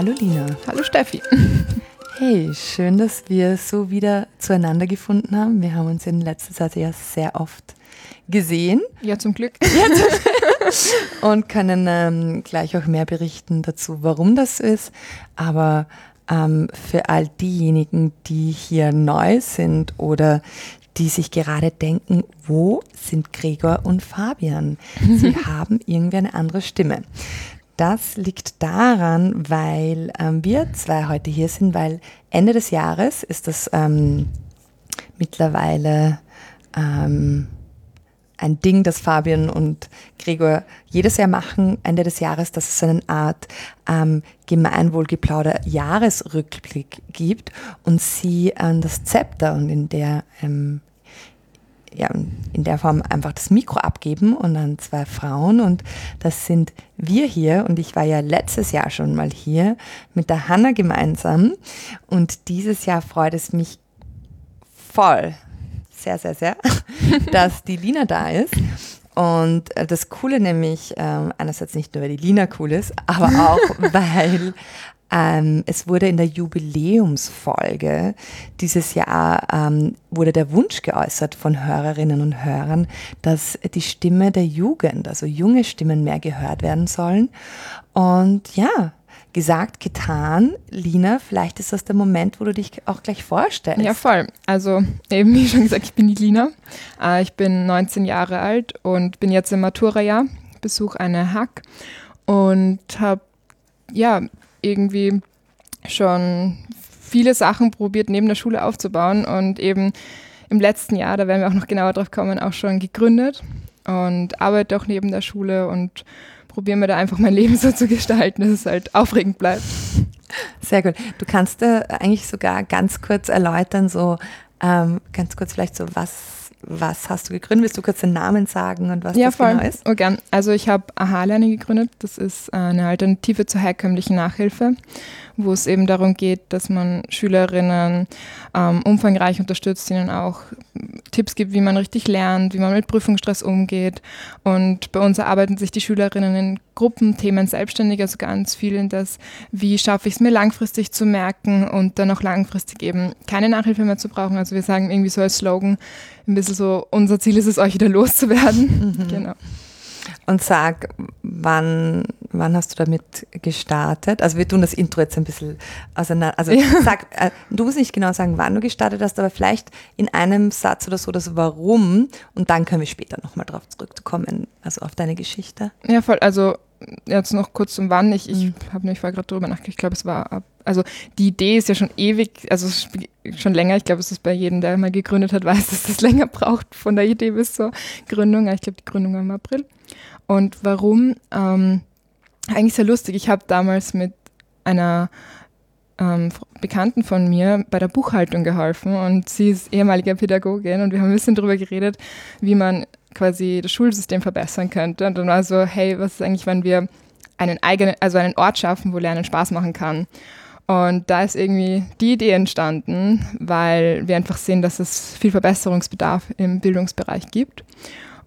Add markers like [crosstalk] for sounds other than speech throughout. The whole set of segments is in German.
Hallo Lina. Hallo Steffi. [laughs] Hey, schön, dass wir so wieder zueinander gefunden haben. Wir haben uns in letzter Zeit ja sehr oft gesehen. [laughs] Ja, zum Glück. und können ähm, gleich auch mehr berichten dazu, warum das ist. Aber ähm, für all diejenigen, die hier neu sind oder die sich gerade denken, wo sind Gregor und Fabian? Sie [laughs] haben irgendwie eine andere Stimme. Das liegt daran, weil ähm, wir zwei heute hier sind, weil Ende des Jahres ist das ähm, mittlerweile ähm, ein Ding, das Fabian und Gregor jedes Jahr machen, Ende des Jahres, dass es eine Art ähm, Gemeinwohlgeplauder-Jahresrückblick gibt und sie das Zepter und in der ähm, ja, in der Form einfach das Mikro abgeben und dann zwei Frauen. Und das sind wir hier. Und ich war ja letztes Jahr schon mal hier mit der Hanna gemeinsam. Und dieses Jahr freut es mich voll, sehr, sehr, sehr, [laughs] dass die Lina da ist. Und das Coole nämlich, ähm, einerseits nicht nur, weil die Lina cool ist, aber auch, [laughs] weil ähm, es wurde in der Jubiläumsfolge dieses Jahr ähm, wurde der Wunsch geäußert von Hörerinnen und Hörern, dass die Stimme der Jugend, also junge Stimmen mehr gehört werden sollen. Und ja, gesagt, getan. Lina, vielleicht ist das der Moment, wo du dich auch gleich vorstellst. Ja, voll. Also eben wie schon gesagt, ich bin die Lina. Äh, ich bin 19 Jahre alt und bin jetzt im Matura-Jahr, besuche eine Hack und habe ja irgendwie schon viele Sachen probiert, neben der Schule aufzubauen und eben im letzten Jahr, da werden wir auch noch genauer drauf kommen, auch schon gegründet und arbeite auch neben der Schule und probiere mir da einfach mein Leben so zu gestalten, dass es halt aufregend bleibt. Sehr gut. Du kannst äh, eigentlich sogar ganz kurz erläutern, so ähm, ganz kurz vielleicht so, was was hast du gegründet? Willst du kurz den Namen sagen und was ja, das voll. genau ist? Oh, gern. Also ich habe Aha-Lernen gegründet. Das ist eine Alternative zur herkömmlichen Nachhilfe, wo es eben darum geht, dass man Schülerinnen ähm, umfangreich unterstützt, ihnen auch Tipps gibt, wie man richtig lernt, wie man mit Prüfungsstress umgeht. Und bei uns erarbeiten sich die Schülerinnen in Gruppenthemen selbstständig, also ganz viel in das, wie schaffe ich es mir langfristig zu merken und dann auch langfristig eben keine Nachhilfe mehr zu brauchen. Also wir sagen irgendwie so als Slogan ein bisschen so, unser Ziel ist es, euch wieder loszuwerden. Mhm. [laughs] Genau. Und sag, wann, wann hast du damit gestartet? Also wir tun das Intro jetzt ein bisschen auseinander. Also ja. [laughs] sag, äh, du musst nicht genau sagen, wann du gestartet hast, aber vielleicht in einem Satz oder so das Warum und dann können wir später nochmal drauf zurückkommen, also auf deine Geschichte. Ja, voll. Also jetzt noch kurz zum Wann. Ich, ich mhm. habe nämlich vorher gerade drüber nachgedacht. Ich glaube, es war ab, also die Idee ist ja schon ewig, also schon länger. Ich glaube, es ist bei jedem, der mal gegründet hat, weiß, [laughs] dass das länger braucht von der Idee bis zur Gründung. Ich glaube, die Gründung war im April. Und warum? Ähm, eigentlich sehr lustig. Ich habe damals mit einer ähm, Bekannten von mir bei der Buchhaltung geholfen und sie ist ehemalige Pädagogin und wir haben ein bisschen darüber geredet, wie man quasi das Schulsystem verbessern könnte. Und dann war so, hey, was ist eigentlich, wenn wir einen eigenen, also einen Ort schaffen, wo Lernen Spaß machen kann? Und da ist irgendwie die Idee entstanden, weil wir einfach sehen, dass es viel Verbesserungsbedarf im Bildungsbereich gibt.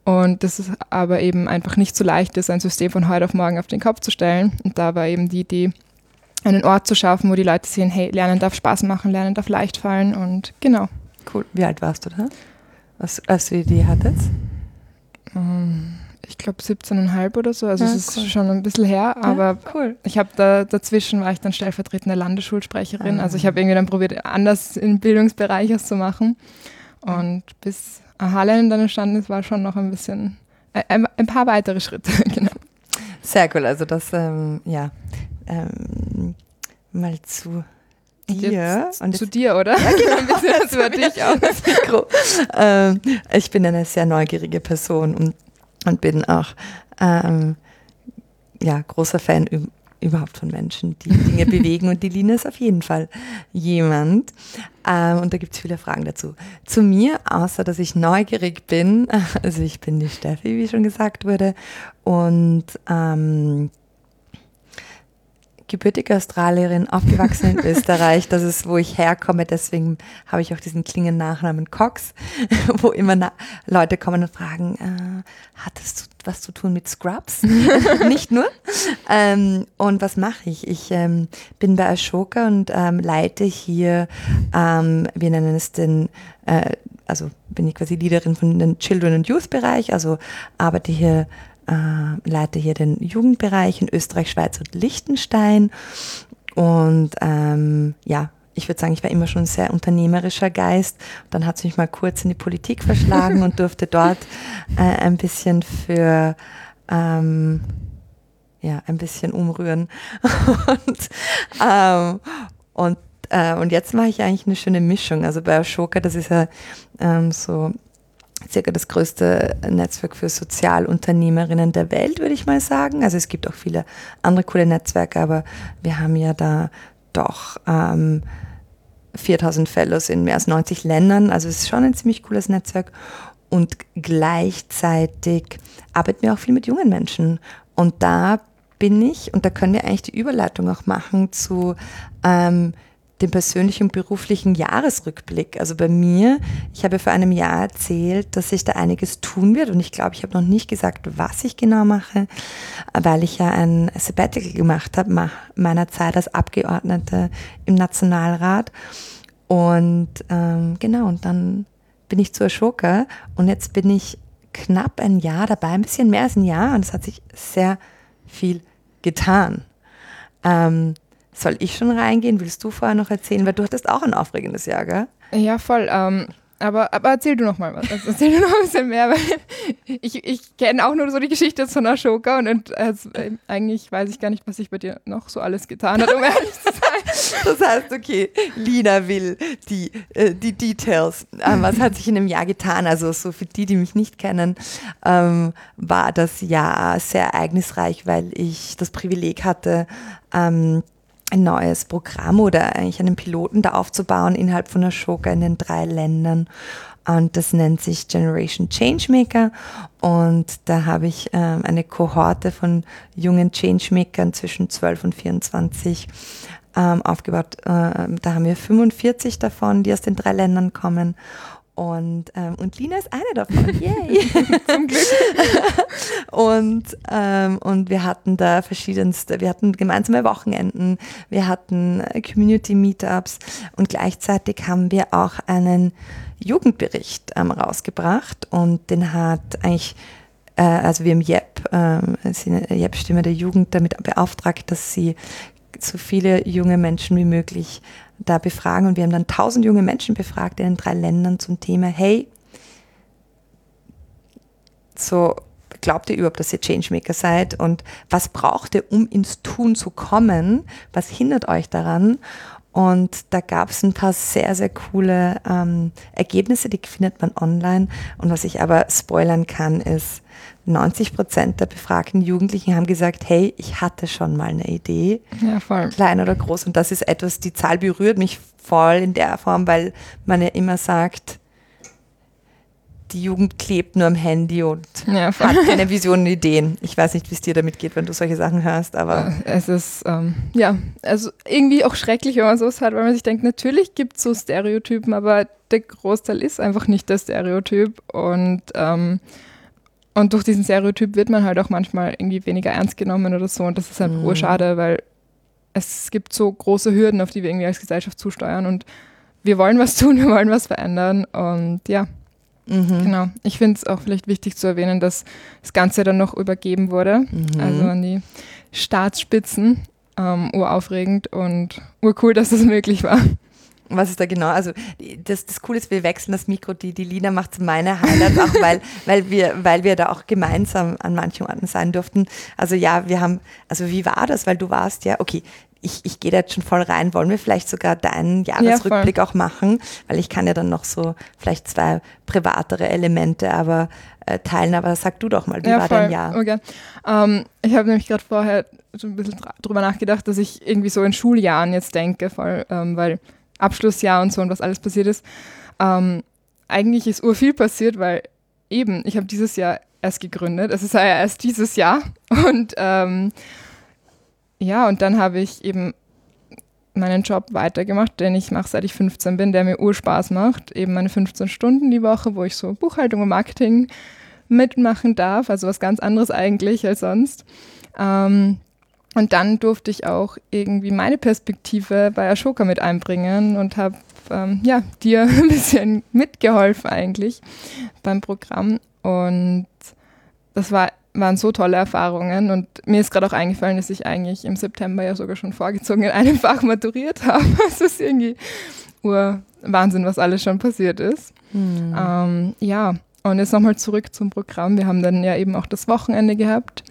Und dass es aber eben einfach nicht so leicht ist, ein System von heute auf morgen auf den Kopf zu stellen. Und da war eben die Idee, einen Ort zu schaffen, wo die Leute sehen, hey, Lernen darf Spaß machen, Lernen darf leicht fallen und genau. Cool. Wie alt warst du da, als, als du die Idee hattest? Ich glaube 17,5 oder so. Also ja, es ist schon ein bisschen her, aber ja, cool. ich habe da dazwischen war ich dann stellvertretende Landesschulsprecherin. Ah. Also ich habe irgendwie dann probiert, anders im Bildungsbereich es zu machen. Und bis Harlem dann entstanden ist, war schon noch ein bisschen, äh, ein, ein paar weitere Schritte, [laughs] genau. Sehr cool, also das, ähm, ja, ähm, mal zu dir. Und, zu dir, oder? Ja, genau. [laughs] das über dich auch das Mikro. Ähm, ich bin eine sehr neugierige Person und, und bin auch ähm, ja, großer Fan überhaupt von Menschen, die [laughs] Dinge bewegen und die Lina ist auf jeden Fall jemand. Ähm, und da gibt es viele Fragen dazu. Zu mir, außer dass ich neugierig bin, [laughs] also ich bin die Steffi, wie schon gesagt wurde, und ähm, gebürtige Australierin, aufgewachsen in [laughs] Österreich. Das ist, wo ich herkomme. Deswegen habe ich auch diesen klingenden Nachnamen Cox, [laughs] wo immer Leute kommen und fragen, äh, hattest du was zu tun mit Scrubs? [laughs] Nicht nur. Ähm, und was mache ich? Ich ähm, bin bei Ashoka und ähm, leite hier, ähm, wir nennen es den, äh, also bin ich quasi Leaderin von den Children and Youth Bereich, also arbeite hier äh, leite hier den Jugendbereich in Österreich, Schweiz und Liechtenstein. Und ähm, ja, ich würde sagen, ich war immer schon ein sehr unternehmerischer Geist. Dann hat es mich mal kurz in die Politik [laughs] verschlagen und durfte dort äh, ein bisschen für ähm, ja, ein bisschen umrühren. [laughs] und, ähm, und, äh, und jetzt mache ich eigentlich eine schöne Mischung. Also bei Ashoka, das ist ja ähm, so circa das größte Netzwerk für Sozialunternehmerinnen der Welt, würde ich mal sagen. Also es gibt auch viele andere coole Netzwerke, aber wir haben ja da doch ähm, 4000 Fellows in mehr als 90 Ländern. Also es ist schon ein ziemlich cooles Netzwerk. Und gleichzeitig arbeiten wir auch viel mit jungen Menschen. Und da bin ich, und da können wir eigentlich die Überleitung auch machen zu ähm, den persönlichen und beruflichen Jahresrückblick. Also bei mir, ich habe vor einem Jahr erzählt, dass sich da einiges tun wird und ich glaube, ich habe noch nicht gesagt, was ich genau mache, weil ich ja ein Sabbatical gemacht habe, meiner Zeit als Abgeordnete im Nationalrat. Und ähm, genau, und dann bin ich zur Ashoka und jetzt bin ich knapp ein Jahr dabei, ein bisschen mehr als ein Jahr und es hat sich sehr viel getan. Ähm, soll ich schon reingehen? Willst du vorher noch erzählen? Weil du hattest auch ein aufregendes Jahr, gell? Ja, voll. Ähm, aber, aber erzähl du noch mal was. Also erzähl du noch ein bisschen mehr, weil [laughs] ich, ich kenne auch nur so die Geschichte von Ashoka und, und also, eigentlich weiß ich gar nicht, was sich bei dir noch so alles getan hat, um [laughs] ehrlich zu sein. Das heißt, okay, Lina will die, äh, die Details. Ähm, was hat sich in einem Jahr getan? Also so für die, die mich nicht kennen, ähm, war das Jahr sehr ereignisreich, weil ich das Privileg hatte, ähm, ein neues Programm oder eigentlich einen Piloten da aufzubauen innerhalb von Ashoka in den drei Ländern. Und das nennt sich Generation Changemaker. Und da habe ich ähm, eine Kohorte von jungen Changemakern zwischen 12 und 24 ähm, aufgebaut. Äh, da haben wir 45 davon, die aus den drei Ländern kommen. Und, ähm, und Lina ist eine davon. [laughs] Yay! [laughs] Zum Glück. und, ähm, und wir hatten da verschiedenste, wir hatten gemeinsame Wochenenden, wir hatten Community Meetups und gleichzeitig haben wir auch einen Jugendbericht ähm, rausgebracht und den hat eigentlich äh, also wir haben JEP, äh, JEP Stimme der Jugend damit beauftragt, dass sie so viele junge Menschen wie möglich da befragen. Und wir haben dann tausend junge Menschen befragt in den drei Ländern zum Thema, hey, so glaubt ihr überhaupt, dass ihr Changemaker seid und was braucht ihr, um ins Tun zu kommen? Was hindert euch daran? Und da gab es ein paar sehr, sehr coole ähm, Ergebnisse, die findet man online. Und was ich aber spoilern kann, ist, 90 Prozent der befragten Jugendlichen haben gesagt, hey, ich hatte schon mal eine Idee, ja, voll. klein oder groß. Und das ist etwas, die Zahl berührt mich voll in der Form, weil man ja immer sagt, die Jugend klebt nur am Handy und ja, hat keine Visionen und Ideen. Ich weiß nicht, wie es dir damit geht, wenn du solche Sachen hörst, aber. Es ist, ähm, ja, also irgendwie auch schrecklich, wenn man sowas hat, weil man sich denkt, natürlich gibt es so Stereotypen, aber der Großteil ist einfach nicht der Stereotyp und ähm, und durch diesen Stereotyp wird man halt auch manchmal irgendwie weniger ernst genommen oder so. Und das ist halt mhm. urschade, weil es gibt so große Hürden, auf die wir irgendwie als Gesellschaft zusteuern. Und wir wollen was tun, [laughs] wir wollen was verändern. Und ja, mhm. genau. Ich finde es auch vielleicht wichtig zu erwähnen, dass das Ganze dann noch übergeben wurde. Mhm. Also an die Staatsspitzen. Ähm, uraufregend und urcool, dass das möglich war. Was ist da genau? Also das, das Coole ist, wir wechseln das Mikro, die, die Lina macht meine Highlights, auch weil, [laughs] weil, wir, weil wir da auch gemeinsam an manchen Orten sein durften. Also ja, wir haben, also wie war das? Weil du warst ja, okay, ich, ich gehe da jetzt schon voll rein. Wollen wir vielleicht sogar deinen Jahresrückblick ja, auch machen? Weil ich kann ja dann noch so vielleicht zwei privatere Elemente aber äh, teilen. Aber sag du doch mal, wie ja, war voll. dein Jahr? Okay. Ähm, ich habe nämlich gerade vorher so ein bisschen drüber nachgedacht, dass ich irgendwie so in Schuljahren jetzt denke, voll, ähm, weil Abschlussjahr und so und was alles passiert ist. Ähm, eigentlich ist urviel passiert, weil eben, ich habe dieses Jahr erst gegründet. Es ist ja erst dieses Jahr. [laughs] Und ähm, ja, und dann habe ich eben meinen Job weitergemacht, den ich mache, seit ich 15 bin, der mir Urspaß macht. Eben meine 15 Stunden die Woche, wo ich so Buchhaltung und Marketing mitmachen darf, also was ganz anderes eigentlich als sonst. Ähm, und dann durfte ich auch irgendwie meine Perspektive bei Ashoka mit einbringen und habe ähm, ja, dir [laughs] ein bisschen mitgeholfen eigentlich beim Programm. Und das war waren so tolle Erfahrungen und mir ist gerade auch eingefallen, dass ich eigentlich im September ja sogar schon vorgezogen in einem [laughs] Fach maturiert habe. [laughs] Es ist irgendwie Wahnsinn, was alles schon passiert ist. Hm. Ähm, ja, und jetzt nochmal zurück zum Programm. Wir haben dann ja eben auch das Wochenende gehabt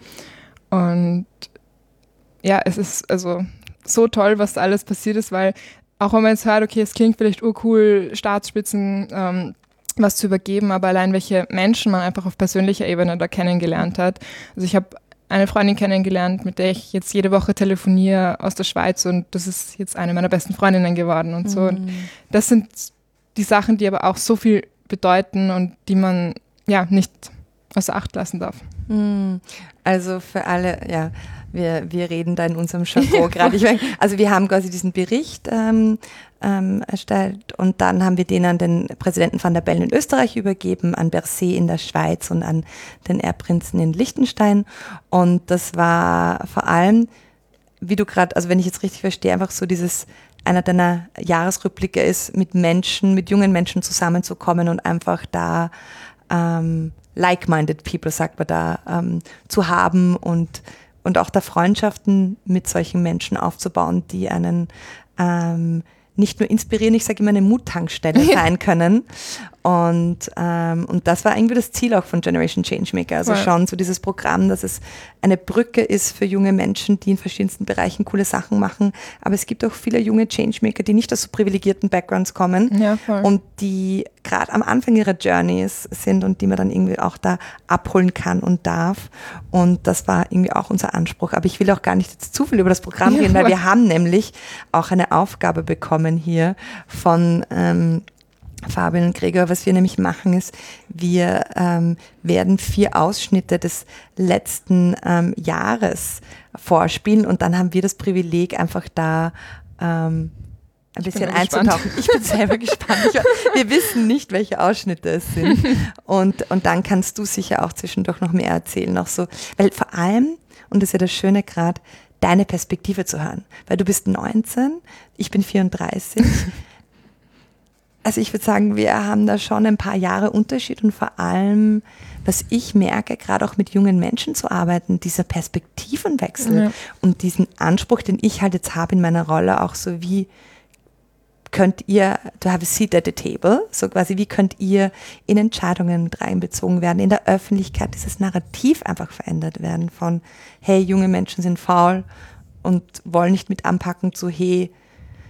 und ja, es ist also so toll, was da alles passiert ist, weil auch wenn man jetzt hört, okay, es klingt vielleicht urcool, Staatsspitzen, ähm, was zu übergeben, aber allein welche Menschen man einfach auf persönlicher Ebene da kennengelernt hat. Also ich habe eine Freundin kennengelernt, mit der ich jetzt jede Woche telefoniere aus der Schweiz und das ist jetzt eine meiner besten Freundinnen geworden und so. Mhm. Und das sind die Sachen, die aber auch so viel bedeuten und die man ja nicht außer Acht lassen darf. Mhm. Also für alle, ja, wir, wir reden da in unserem [laughs] Chapeau gerade. Also wir haben quasi diesen Bericht ähm, ähm, erstellt und dann haben wir den an den Präsidenten van der Bellen in Österreich übergeben, an Berset in der Schweiz und an den Erbprinzen in Liechtenstein. Und das war vor allem, wie du gerade, also wenn ich jetzt richtig verstehe, einfach so dieses einer deiner Jahresrückblicke ist, mit Menschen, mit jungen Menschen zusammenzukommen und einfach da ähm, like-minded people, sagt man da, ähm, zu haben und, und auch da Freundschaften mit solchen Menschen aufzubauen, die einen ähm, nicht nur inspirieren, ich sage immer eine Muttankstelle sein können. Und, ähm, und das war irgendwie das Ziel auch von Generation Changemaker. Also ja. schon so dieses Programm, dass es eine Brücke ist für junge Menschen, die in verschiedensten Bereichen coole Sachen machen. Aber es gibt auch viele junge Changemaker, die nicht aus so privilegierten Backgrounds kommen ja, und die gerade am Anfang ihrer Journeys sind und die man dann irgendwie auch da abholen kann und darf. Und das war irgendwie auch unser Anspruch. Aber ich will auch gar nicht jetzt zu viel über das Programm reden, weil wir haben nämlich auch eine Aufgabe bekommen hier von ähm, Fabian und Gregor, was wir nämlich machen, ist, wir ähm, werden vier Ausschnitte des letzten ähm, Jahres vorspielen und dann haben wir das Privileg, einfach da ähm, ein bisschen einzutauchen. Ich bin selber [laughs] gespannt. Ich, wir wissen nicht, welche Ausschnitte es sind. Und, und dann kannst du sicher auch zwischendurch noch mehr erzählen. Auch so, weil vor allem, und das ist ja das Schöne gerade, deine Perspektive zu hören. Weil du bist 19, ich bin 34 also ich würde sagen, wir haben da schon ein paar Jahre Unterschied und vor allem, was ich merke, gerade auch mit jungen Menschen zu arbeiten, dieser Perspektivenwechsel ja. und diesen Anspruch, den ich halt jetzt habe in meiner Rolle, auch so wie könnt ihr, to have a seat at the table, so quasi, wie könnt ihr in Entscheidungen mit reinbezogen werden, in der Öffentlichkeit dieses Narrativ einfach verändert werden von, hey, junge Menschen sind faul und wollen nicht mit anpacken zu, hey,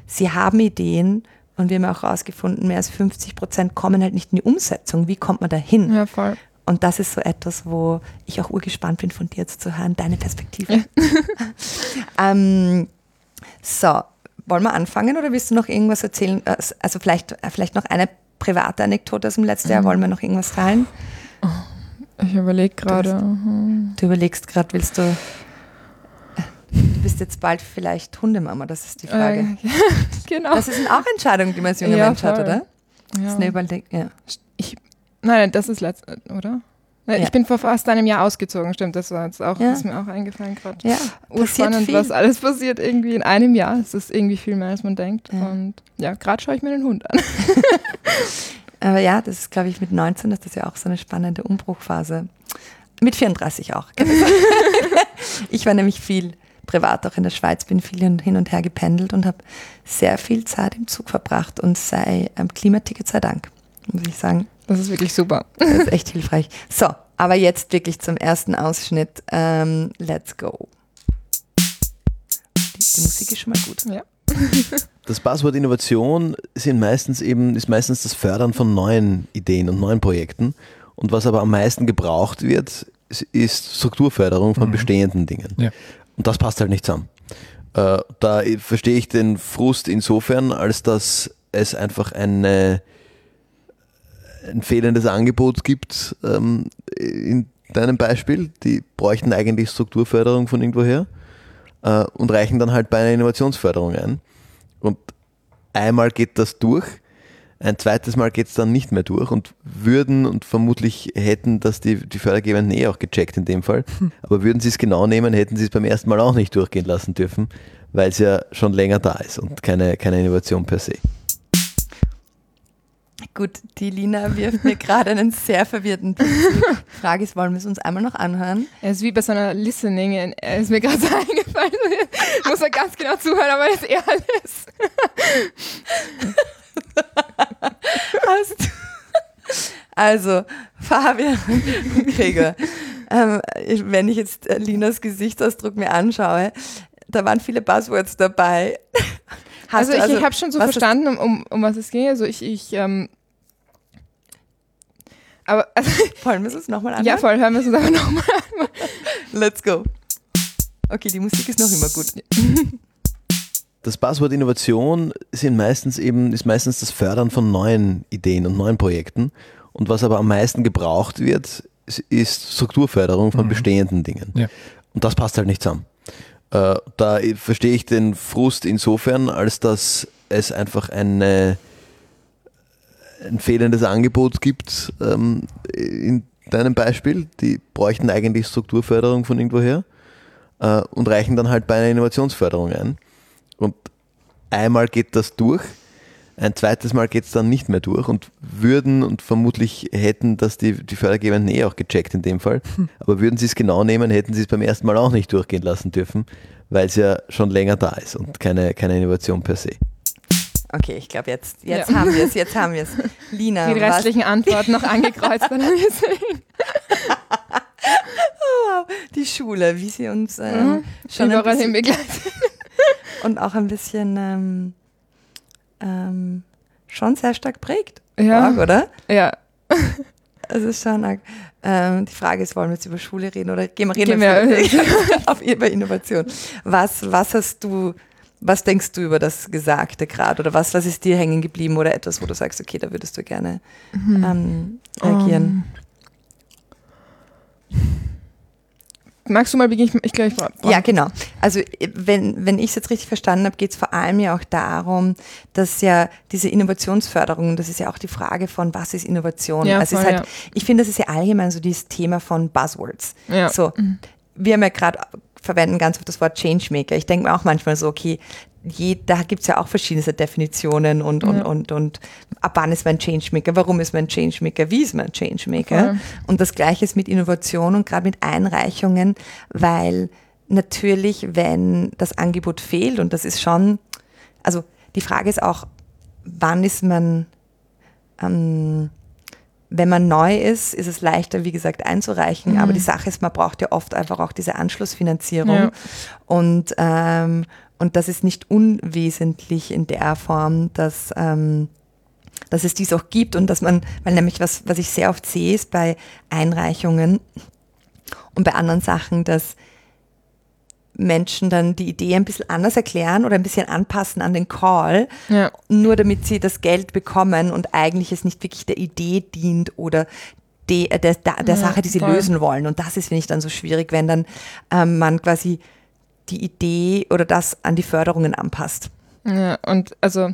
sie haben Ideen und wir haben auch herausgefunden, mehr als 50 Prozent kommen halt nicht in die Umsetzung. Wie kommt man da hin? Ja, voll. Und das ist so etwas, wo ich auch urgespannt bin, von dir jetzt zu hören, deine Perspektive. Ja. [laughs] ähm, so, wollen wir anfangen oder willst du noch irgendwas erzählen? Äh, also vielleicht, äh, vielleicht noch eine private Anekdote aus dem letzten mhm. Jahr. Wollen wir noch irgendwas teilen? Ich überlege gerade. Du, du, überlegst gerade, willst du Du bist jetzt bald vielleicht Hundemama, das ist die Frage. Äh, [laughs] genau. Das sind auch Entscheidungen, die man als junger ja, Mensch voll. hat, oder? Ja. Das ist eine Überlegung. Ja. Ich, nein, das ist letzt, oder? Ja. Ich bin vor fast einem Jahr ausgezogen, stimmt, das war jetzt auch, ja. ist mir auch eingefallen gerade. Ja, Urspannend, was alles passiert irgendwie in einem Jahr. Es ist irgendwie viel mehr, als man denkt. Ja. Und ja, gerade schaue ich mir den Hund an. [laughs] Aber ja, das ist, glaube ich, mit 19 ist das ja auch so eine spannende Umbruchphase. Mit 34 auch. [laughs] ich war nämlich viel privat auch in der Schweiz, bin viel hin und her gependelt und habe sehr viel Zeit im Zug verbracht und sei ähm, Klimaticket sei Dank, muss ich sagen. Das ist wirklich super. [laughs] Das ist echt hilfreich. So, aber jetzt wirklich zum ersten Ausschnitt. Ähm, let's go. Die, die Musik ist schon mal gut. Ja. [laughs] Das Passwort Innovation sind meistens eben, ist meistens das Fördern von neuen Ideen und neuen Projekten. Und was aber am meisten gebraucht wird, ist Strukturförderung von mhm. bestehenden Dingen. Ja. Und das passt halt nicht zusammen. Äh, da verstehe ich den Frust insofern, als dass es einfach eine, ein fehlendes Angebot gibt ähm, in deinem Beispiel. Die bräuchten eigentlich Strukturförderung von irgendwoher. äh, und reichen dann halt bei einer Innovationsförderung ein. Und einmal geht das durch, ein zweites Mal geht es dann nicht mehr durch und würden und vermutlich hätten das die, die Fördergebenden eh auch gecheckt in dem Fall. Hm. Aber würden sie es genau nehmen, hätten sie es beim ersten Mal auch nicht durchgehen lassen dürfen, weil es ja schon länger da ist und keine, keine Innovation per se. Gut, die Lina wirft mir gerade einen sehr verwirrten Blick. Die Frage ist, wollen wir es uns einmal noch anhören? Er ist wie bei so einer Listening, er ist mir gerade so [laughs] eingefallen. Ich muss er ganz genau zuhören, aber er ist eh alles. also, Fabian Krieger, ähm, wenn ich jetzt äh, Linas Gesichtsausdruck mir anschaue, da waren viele Buzzwords dabei. Hast also ich, also, ich habe schon so verstanden, um, um, um, was es ging. Also ich, ich ähm, aber also, Wollen wir es nochmal an? Ja, voll, hören wir es uns aber nochmal an. Let's go. Okay, die Musik ist noch immer gut. Das Buzzword Innovation sind meistens eben, ist meistens das Fördern von neuen Ideen und neuen Projekten. Und was aber am meisten gebraucht wird, ist Strukturförderung von mhm. bestehenden Dingen. Ja. Und das passt halt nicht zusammen. Äh, da verstehe ich den Frust insofern, als dass es einfach eine, ein fehlendes Angebot gibt ähm, in deinem Beispiel. Die bräuchten eigentlich Strukturförderung von irgendwoher äh, und reichen dann halt bei einer Innovationsförderung ein. Und einmal geht das durch, ein zweites Mal geht es dann nicht mehr durch und würden und vermutlich hätten das die, die Fördergebenden eh auch gecheckt in dem Fall. Hm. Aber würden sie es genau nehmen, hätten sie es beim ersten Mal auch nicht durchgehen lassen dürfen, weil es ja schon länger da ist und keine, keine Innovation per se. Okay, ich glaube, jetzt, jetzt ja. haben wir es, jetzt haben wir es. Lina. Die restlichen was? Antworten noch angekreuzt dann gesehen. [laughs] oh, wow. Die Schule, wie sie uns ähm, mhm. schon überall hin begleitet. [laughs] und auch ein bisschen ähm, ähm, schon sehr stark prägt. Ja. Arg, oder? Ja. [laughs] Es ist schon arg. Ähm, die Frage ist, wollen wir jetzt über Schule reden oder gehen wir reden gehen wir auf, über Innovation? Was, was hast du, was denkst du über das Gesagte gerade oder was, was ist dir hängen geblieben oder etwas, wo du sagst, okay, da würdest du gerne mhm. ähm, reagieren? Um. Magst du mal beginnen? Ich, glaube, ich Ja, genau. Also wenn, wenn ich es jetzt richtig verstanden habe, geht es vor allem ja auch darum, dass ja diese Innovationsförderung, das ist ja auch die Frage von, was ist Innovation? Ja, also voll, halt, ja. ich finde, das ist ja allgemein so dieses Thema von Buzzwords. Ja. So, mhm. wir haben ja gerade verwenden ganz oft das Wort Changemaker. Ich denke mir auch manchmal so, okay, je, da gibt es ja auch verschiedene Definitionen und, und, ja. und, und ab wann ist man Changemaker, warum ist man Changemaker, wie ist man Changemaker. Voll. Und das gleiche ist mit Innovation und gerade mit Einreichungen, weil natürlich, wenn das Angebot fehlt, und das ist schon, also die Frage ist auch, wann ist man, ähm, wenn man neu ist, ist es leichter, wie gesagt, einzureichen. Mhm. Aber die Sache ist, man braucht ja oft einfach auch diese Anschlussfinanzierung. Ja. Und, ähm, und das ist nicht unwesentlich in der Form, dass, ähm, dass es dies auch gibt und dass man, weil nämlich was, was ich sehr oft sehe, ist bei Einreichungen und bei anderen Sachen, dass Menschen dann die Idee ein bisschen anders erklären oder ein bisschen anpassen an den Call, ja. nur damit sie das Geld bekommen und eigentlich es nicht wirklich der Idee dient oder de, der, der, der ja, Sache, die sie voll. lösen wollen. Und das ist, finde ich, dann so schwierig, wenn dann ähm, man quasi die Idee oder das an die Förderungen anpasst. Ja, und also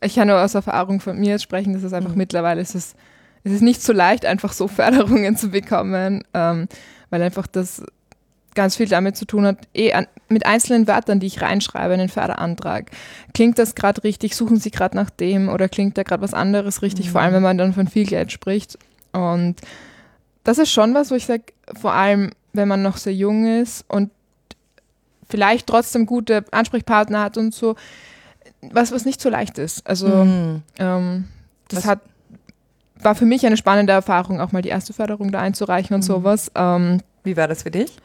ich kann nur aus Erfahrung von mir sprechen, dass es einfach mhm. mittlerweile ist es, es ist nicht so leicht, einfach so [laughs] Förderungen zu bekommen, ähm, weil einfach das ganz viel damit zu tun hat, eh an, mit einzelnen Wörtern, die ich reinschreibe in den Förderantrag. Klingt das gerade richtig? Suchen Sie gerade nach dem oder klingt da gerade was anderes richtig? Mhm. Vor allem, mhm. wenn man dann von viel Geld spricht. Und das ist schon was, wo ich sage, vor allem, wenn man noch sehr jung ist und vielleicht trotzdem gute Ansprechpartner hat und so, was, was nicht so leicht ist. Also mhm. ähm, das was? hat war für mich eine spannende Erfahrung, auch mal die erste Förderung da einzureichen und mhm. sowas. Ähm, Wie war das für dich?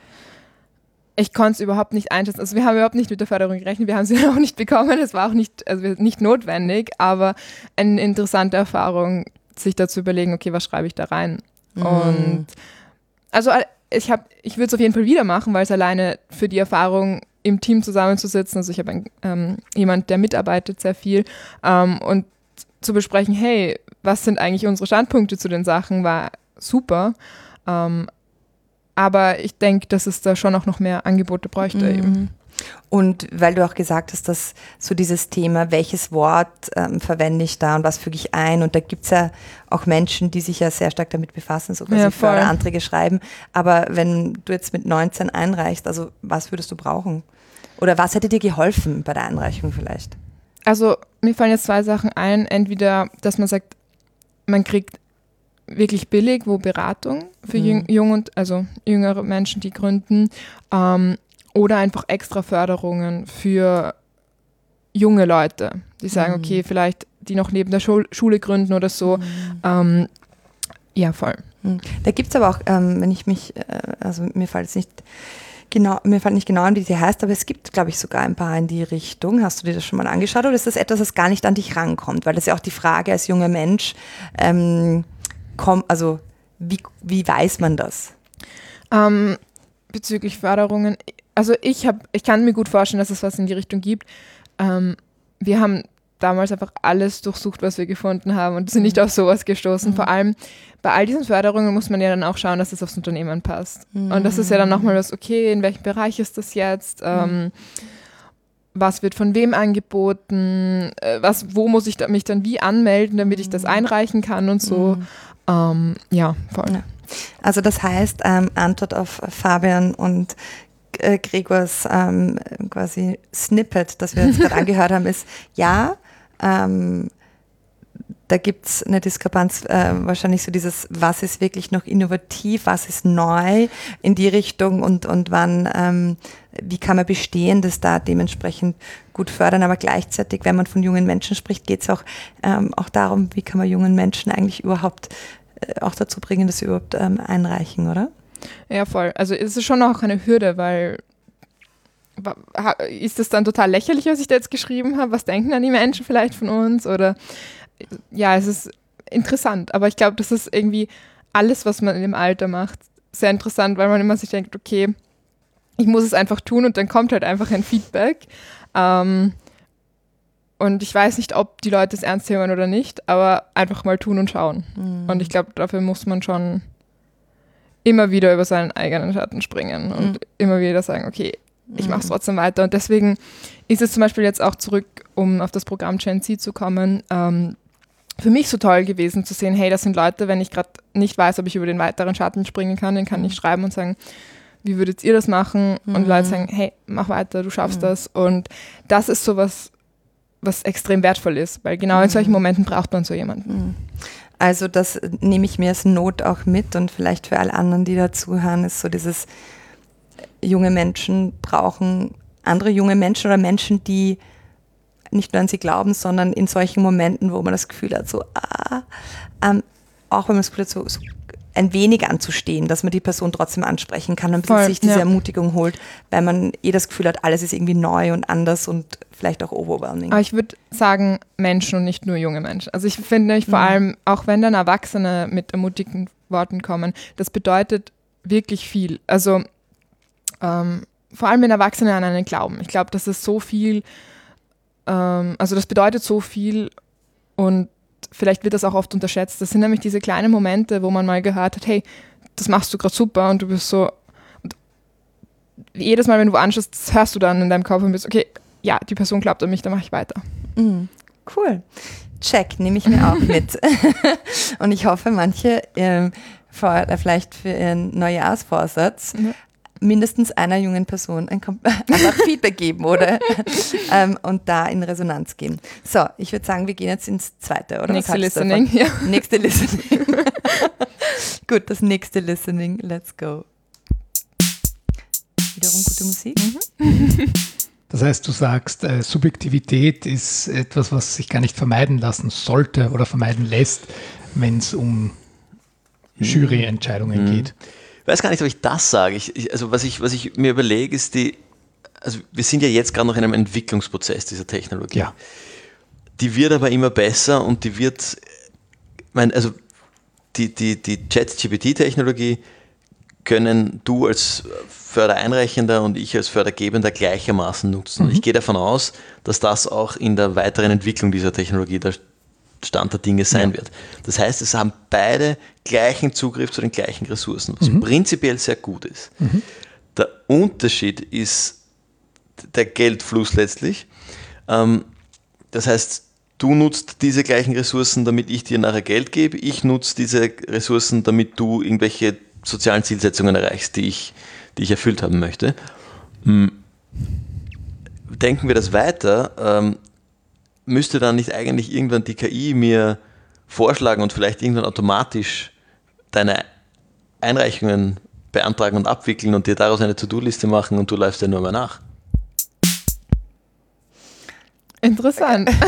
Ich konnte es überhaupt nicht einschätzen. Also wir haben überhaupt nicht mit der Förderung gerechnet, wir haben sie [laughs] auch nicht bekommen, es war auch nicht, also nicht notwendig, aber eine interessante Erfahrung, sich dazu überlegen, okay, was schreibe ich da rein? Mhm. Und also äh, ich habe, ich würde es auf jeden Fall wieder machen, weil es alleine für die Erfahrung im Team zusammenzusitzen, also ich habe ähm, jemand, der mitarbeitet sehr viel ähm, und zu besprechen, hey, was sind eigentlich unsere Standpunkte zu den Sachen, war super. Ähm, aber ich denke, dass es da schon auch noch mehr Angebote bräuchte mhm. eben. Und weil du auch gesagt hast, dass so dieses Thema, welches Wort ähm, verwende ich da und was füge ich ein, und da gibt es ja auch Menschen, die sich ja sehr stark damit befassen, sogar ja, Förderanträge schreiben. Aber wenn du jetzt mit 19 einreichst, also was würdest du brauchen? Oder was hätte dir geholfen bei der Einreichung vielleicht? Also mir fallen jetzt zwei Sachen ein. Entweder, dass man sagt, man kriegt wirklich billig wo Beratung für mhm. jung und also jüngere Menschen, die gründen. Ähm, oder einfach extra Förderungen für junge Leute, die sagen, mhm. okay, vielleicht die noch neben der Schul Schule gründen oder so. Mhm. Ähm, ja, voll. Mhm. Da gibt es aber auch, ähm, wenn ich mich, äh, also mir fällt es nicht genau, mir fällt nicht genau an, wie sie heißt, aber es gibt, glaube ich, sogar ein paar in die Richtung. Hast du dir das schon mal angeschaut oder ist das etwas, das gar nicht an dich rankommt? Weil das ist ja auch die Frage als junger Mensch, ähm, komm, also wie, wie weiß man das? Ähm, bezüglich Förderungen, also ich habe, ich kann mir gut vorstellen, dass es was in die Richtung gibt. Ähm, wir haben damals einfach alles durchsucht, was wir gefunden haben und sind nicht mhm. auf sowas gestoßen. Mhm. Vor allem bei all diesen Förderungen muss man ja dann auch schauen, dass es aufs Unternehmen passt. Mhm. Und das ist ja dann nochmal was, okay, in welchem Bereich ist das jetzt? Ähm, mhm. was wird von wem angeboten? Äh, was, wo muss ich mich dann wie anmelden, damit ich das mhm. einreichen kann und so. Ähm, ja, voll. Ja. Also das heißt, ähm, Antwort auf Fabian und äh, Gregors ähm, quasi Snippet, das wir jetzt [laughs] gerade angehört haben, ist ja, ähm, da gibt es eine Diskrepanz, äh, wahrscheinlich so dieses, was ist wirklich noch innovativ, was ist neu in die Richtung und, und wann, ähm, wie kann man Bestehendes da dementsprechend gut fördern. Aber gleichzeitig, wenn man von jungen Menschen spricht, geht es auch, ähm, auch darum, wie kann man jungen Menschen eigentlich überhaupt auch dazu bringen, dass sie überhaupt ähm, einreichen, oder? Ja, voll. Also es ist schon auch eine Hürde, weil ist das dann total lächerlich, was ich da jetzt geschrieben habe? Was denken dann die Menschen vielleicht von uns? Oder ja, es ist interessant, aber ich glaube, das ist irgendwie alles, was man in dem Alter macht, sehr interessant, weil man immer sich denkt, okay, ich muss es einfach tun und dann kommt halt einfach ein Feedback. Ähm, und ich weiß nicht, ob die Leute es ernst nehmen oder nicht, aber einfach mal tun und schauen. Mhm. Und ich glaube, dafür muss man schon immer wieder über seinen eigenen Schatten springen und mhm. immer wieder sagen, okay, ich mache es mhm. trotzdem weiter. Und deswegen ist es zum Beispiel jetzt auch zurück, um auf das Programm Gen Z zu kommen, ähm, für mich so toll gewesen zu sehen, hey, das sind Leute, wenn ich gerade nicht weiß, ob ich über den weiteren Schatten springen kann, den kann ich mhm. schreiben und sagen, wie würdet ihr das machen? Und Leute mhm. sagen, hey, mach weiter, du schaffst das. Und das ist sowas, was extrem wertvoll ist, weil genau in solchen Momenten braucht man so jemanden. Also das nehme ich mir als Not auch mit und vielleicht für alle anderen, die dazuhören, ist so dieses, junge Menschen brauchen andere junge Menschen oder Menschen, die nicht nur an sie glauben, sondern in solchen Momenten, wo man das Gefühl hat, so, ah, ähm, auch wenn man das Gefühl hat, so, so ein wenig anzustehen, dass man die Person trotzdem ansprechen kann und Voll, sich diese ja. Ermutigung holt, weil man eh das Gefühl hat, alles ist irgendwie neu und anders und vielleicht auch overwhelming. Aber ich würde sagen Menschen und nicht nur junge Menschen. Also ich finde ich vor mhm. allem, auch wenn dann Erwachsene mit ermutigenden Worten kommen, das bedeutet wirklich viel. Also ähm, vor allem wenn Erwachsene an einen glauben. Ich glaube, das ist so viel, ähm, also das bedeutet so viel und vielleicht wird das auch oft unterschätzt. Das sind nämlich diese kleinen Momente, wo man mal gehört hat, hey, das machst du gerade super und du bist so. Und jedes Mal, wenn du anschaust, hörst du dann in deinem Kopf und bist, okay, ja, die Person glaubt an mich, dann mache ich weiter. Mhm. Cool. Check, nehme ich mir auch mit. [laughs] und ich hoffe, manche ähm, vielleicht für ihren Neujahrsvorsatz mhm mindestens einer jungen Person ein [laughs] einfach Feedback geben oder [laughs] ähm, und da in Resonanz gehen. So, ich würde sagen, wir gehen jetzt ins zweite, oder? Nächste Listening. Ja. Nächste Listening. [laughs] Gut, das nächste Listening. Let's go. Wiederum gute Musik. Mhm. Das heißt, du sagst, äh, Subjektivität ist etwas, was sich gar nicht vermeiden lassen sollte oder vermeiden lässt, wenn es um mhm. Juryentscheidungen mhm. geht weiß gar nicht, ob ich das sage. Ich, ich, also was ich, was ich mir überlege, ist die, also wir sind ja jetzt gerade noch in einem Entwicklungsprozess dieser Technologie. Ja. Die wird aber immer besser und die wird, mein, also die, die, die Chat-GPT-Technologie können du als Fördereinreichender und ich als Fördergebender gleichermaßen nutzen. Mhm. Ich gehe davon aus, dass das auch in der weiteren Entwicklung dieser Technologie der Stand der Dinge sein ja. wird. Das heißt, es haben beide gleichen Zugriff zu den gleichen Ressourcen, was mhm. prinzipiell sehr gut ist. Mhm. Der Unterschied ist der Geldfluss letztlich. Ähm, das heißt, du nutzt diese gleichen Ressourcen, damit ich dir nachher Geld gebe. Ich nutze diese Ressourcen, damit du irgendwelche sozialen Zielsetzungen erreichst, die ich, die ich erfüllt haben möchte. Hm. Denken wir das weiter, ähm, müsste dann nicht eigentlich irgendwann die KI mir vorschlagen und vielleicht irgendwann automatisch deine Einreichungen beantragen und abwickeln und dir daraus eine To-Do-Liste machen und du läufst ja nur mal nach. Interessant. [laughs]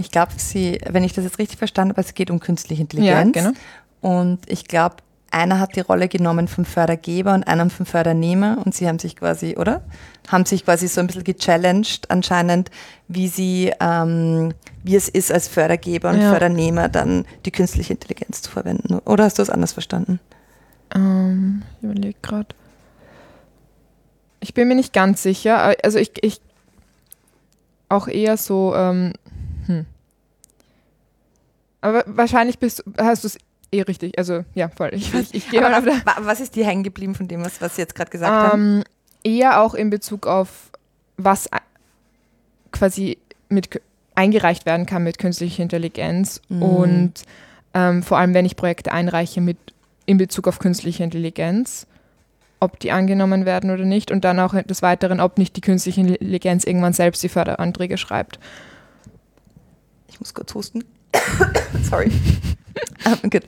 Ich glaube, sie, wenn ich das jetzt richtig verstanden habe, es geht um künstliche Intelligenz. Ja, genau. Und ich glaube, einer hat die Rolle genommen vom Fördergeber und einer vom Fördernehmer und sie haben sich quasi, oder? Haben sich quasi so ein bisschen gechallenged anscheinend, wie sie, ähm, wie es ist als Fördergeber und Ja. Fördernehmer dann die künstliche Intelligenz zu verwenden. Oder hast du es anders verstanden? Ähm, ich überlege gerade. Ich bin mir nicht ganz sicher. Also ich, ich auch eher so, ähm, hm. Aber wahrscheinlich bist, hast du es eh richtig. Also ja, voll. Ich, ich, ich gehe mal auf was ist dir hängen geblieben von dem, was, was Sie jetzt gerade gesagt haben? ähm, eher auch in Bezug auf, was quasi mit eingereicht werden kann mit künstlicher Intelligenz Mhm. und ähm, vor allem, wenn ich Projekte einreiche mit in Bezug auf künstliche Intelligenz, ob die angenommen werden oder nicht und dann auch des Weiteren, ob nicht die künstliche Intelligenz irgendwann selbst die Förderanträge schreibt. Ich muss kurz husten. [coughs] Sorry. [laughs] ähm, gut.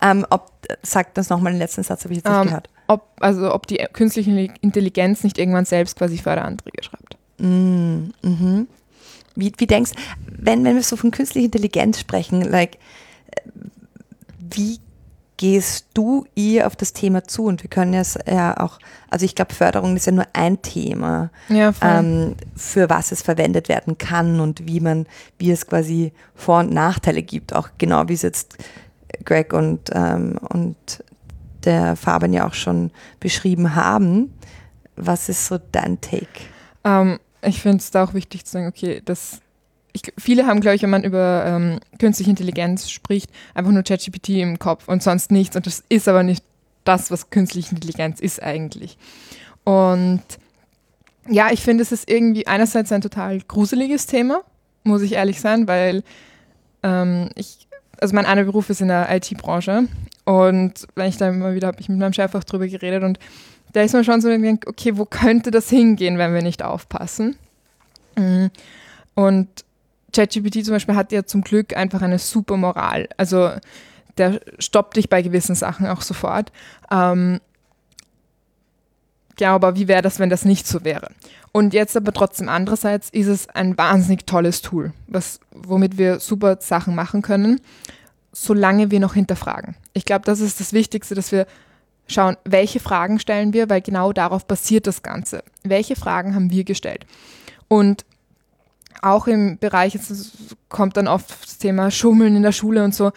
Ähm, ob, sag das nochmal den letzten Satz, habe ich jetzt nicht Ähm, gehört. Ob, also ob die künstliche Intelligenz nicht irgendwann selbst quasi Förderanträge schreibt. Mm, mhm. Wie, wie denkst wenn, wenn wir so von künstlicher Intelligenz sprechen, like, äh, wie gehst du ihr auf das Thema zu? Und wir können es ja auch, also ich glaube, Förderung ist ja nur ein Thema, Ja, ähm, für was es verwendet werden kann und wie man, wie es quasi Vor- und Nachteile gibt, auch genau wie es jetzt Greg und, ähm, und der Fabian ja auch schon beschrieben haben. Was ist so dein Take? Ähm, ich finde es da auch wichtig zu sagen, okay, das, ich, viele haben, glaube ich, wenn man über ähm, künstliche Intelligenz spricht, einfach nur ChatGPT im Kopf und sonst nichts. Und das ist aber nicht das, was künstliche Intelligenz ist eigentlich. Und ja, ich finde, es ist irgendwie einerseits ein total gruseliges Thema, muss ich ehrlich sein, weil ähm, ich, also mein einer Beruf ist in der IT-Branche und wenn ich da immer wieder, habe ich mit meinem Chef auch drüber geredet und da ist man schon so, okay, wo könnte das hingehen, wenn wir nicht aufpassen? Mhm. Und ChatGPT zum Beispiel hat ja zum Glück einfach eine super Moral. Also der stoppt dich bei gewissen Sachen auch sofort. Ähm, ja, aber wie wäre das, wenn das nicht so wäre? Und jetzt aber trotzdem andererseits ist es ein wahnsinnig tolles Tool, was, womit wir super Sachen machen können, solange wir noch hinterfragen. Ich glaube, das ist das Wichtigste, dass wir schauen, welche Fragen stellen wir, weil genau darauf basiert das Ganze. Welche Fragen haben wir gestellt? Und auch im Bereich, jetzt kommt dann oft das Thema Schummeln in der Schule und so.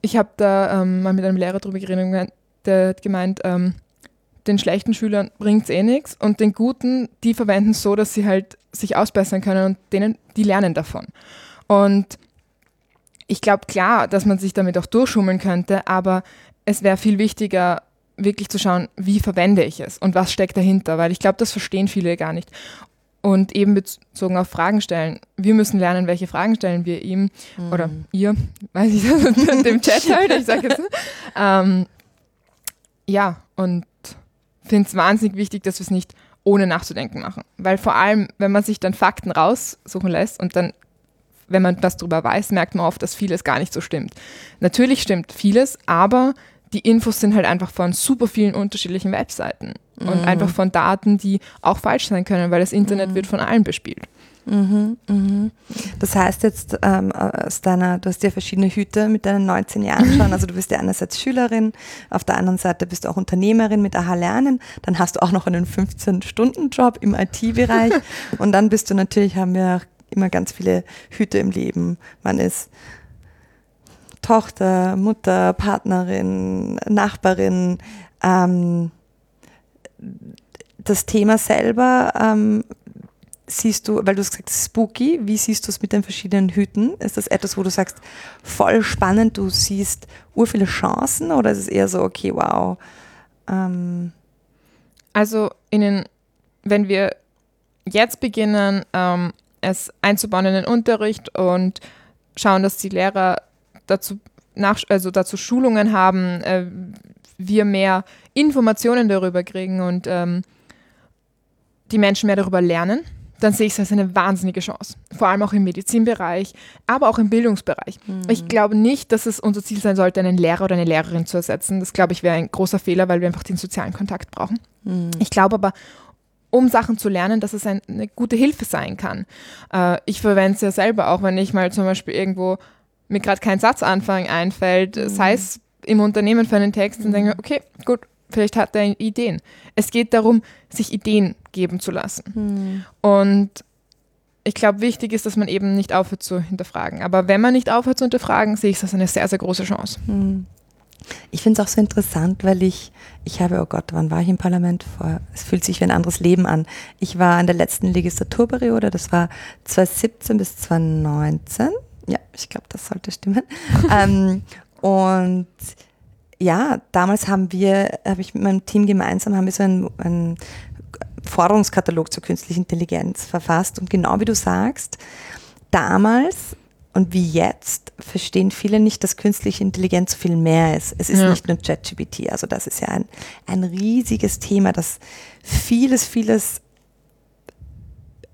Ich habe da ähm, mal mit einem Lehrer drüber geredet der hat gemeint, ähm, den schlechten Schülern bringt es eh nichts und den guten, die verwenden es so, dass sie halt sich ausbessern können und denen, die lernen davon. Und ich glaube, klar, dass man sich damit auch durchschummeln könnte, aber es wäre viel wichtiger, wirklich zu schauen, wie verwende ich es und was steckt dahinter, weil ich glaube, das verstehen viele gar nicht. Und eben bezogen auf Fragen stellen. Wir müssen lernen, welche Fragen stellen wir ihm oder ihr, weiß ich, dem [laughs] Chat halt, ich sage jetzt. Ähm, ja, und finde es wahnsinnig wichtig, dass wir es nicht ohne nachzudenken machen. Weil vor allem, wenn man sich dann Fakten raussuchen lässt und dann, wenn man was darüber weiß, merkt man oft, dass vieles gar nicht so stimmt. Natürlich stimmt vieles, aber die Infos sind halt einfach von super vielen unterschiedlichen Webseiten und einfach von Daten, die auch falsch sein können, weil das Internet wird von allen bespielt. Mhm, mhm. Das heißt jetzt ähm, aus deiner, du hast ja verschiedene Hüte mit deinen 19 Jahren schon. Also du bist ja einerseits Schülerin, auf der anderen Seite bist du auch Unternehmerin mit AHA Lernen. Dann hast du auch noch einen 15-Stunden-Job im IT-Bereich. [laughs] Und dann bist du natürlich, haben wir auch immer ganz viele Hüte im Leben. Man ist Tochter, Mutter, Partnerin, Nachbarin. Ähm, das Thema selber ähm, siehst du, weil du hast gesagt, spooky, wie siehst du es mit den verschiedenen Hüten? Ist das etwas, wo du sagst, voll spannend, du siehst ur viele Chancen oder ist es eher so, okay, wow, ähm, Also in den, wenn wir jetzt beginnen, ähm, es einzubauen in den Unterricht und schauen, dass die Lehrer dazu, nach, also dazu Schulungen haben, äh, wir mehr Informationen darüber kriegen und ähm, die Menschen mehr darüber lernen, dann sehe ich es als eine wahnsinnige Chance. Vor allem auch im Medizinbereich, aber auch im Bildungsbereich. Mhm. Ich glaube nicht, dass es unser Ziel sein sollte, einen Lehrer oder eine Lehrerin zu ersetzen. Das, glaube ich, wäre ein großer Fehler, weil wir einfach den sozialen Kontakt brauchen. Mhm. Ich glaube aber, um Sachen zu lernen, dass es ein, eine gute Hilfe sein kann. Äh, ich verwende es ja selber auch, wenn ich mal zum Beispiel irgendwo mir gerade kein Satzanfang einfällt, mhm. sei es im Unternehmen für einen Text, dann denke ich, okay, gut, vielleicht hat er Ideen. Es geht darum, sich Ideen geben zu lassen. Mhm. Und ich glaube, wichtig ist, dass man eben nicht aufhört zu hinterfragen. Aber wenn man nicht aufhört zu hinterfragen, sehe ich es als eine sehr, sehr große Chance. Mhm. Ich finde es auch so interessant, weil ich, ich habe, oh Gott, wann war ich im Parlament? Vor, es fühlt sich wie ein anderes Leben an. Ich war in der letzten Legislaturperiode, das war 2017 bis 2019. Ja, ich glaube, das sollte stimmen. [laughs] ähm, und ja, damals haben wir, habe ich mit meinem Team gemeinsam, haben wir so einen, einen Forderungskatalog zur künstlichen Intelligenz verfasst. Und genau wie du sagst, damals und wie jetzt verstehen viele nicht, dass künstliche Intelligenz viel mehr ist. Es ist ja. nicht nur ChatGPT. Also das ist ja ein, ein riesiges Thema, das vieles, vieles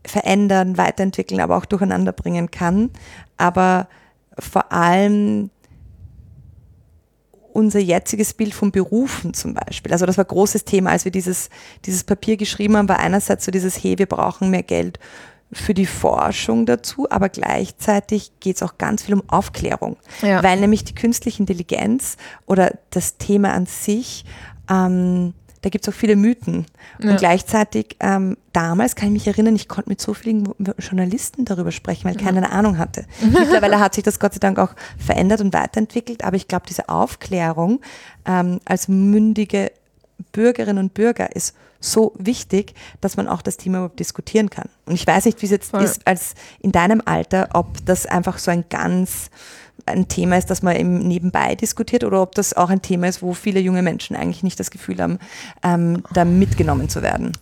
verändern, weiterentwickeln, aber auch durcheinander bringen kann. Aber vor allem unser jetziges Bild von Berufen zum Beispiel. Also das war ein großes Thema, als wir dieses, dieses Papier geschrieben haben, war einerseits so dieses, hey, wir brauchen mehr Geld für die Forschung dazu, aber gleichzeitig geht es auch ganz viel um Aufklärung, ja. weil nämlich die künstliche Intelligenz oder das Thema an sich, ähm, da gibt es auch viele Mythen. Ja. Und gleichzeitig, ähm, damals kann ich mich erinnern, ich konnte mit so vielen Journalisten darüber sprechen, weil keiner eine Ahnung hatte. [laughs] Mittlerweile hat sich das Gott sei Dank auch verändert und weiterentwickelt, aber ich glaube, diese Aufklärung ähm, als mündige Bürgerinnen und Bürger ist so wichtig, dass man auch das Thema überhaupt diskutieren kann. Und ich weiß nicht, wie es jetzt Voll. ist als in deinem Alter, ob das einfach so ein ganz ein Thema ist, das man eben nebenbei diskutiert oder ob das auch ein Thema ist, wo viele junge Menschen eigentlich nicht das Gefühl haben, ähm, da mitgenommen zu werden.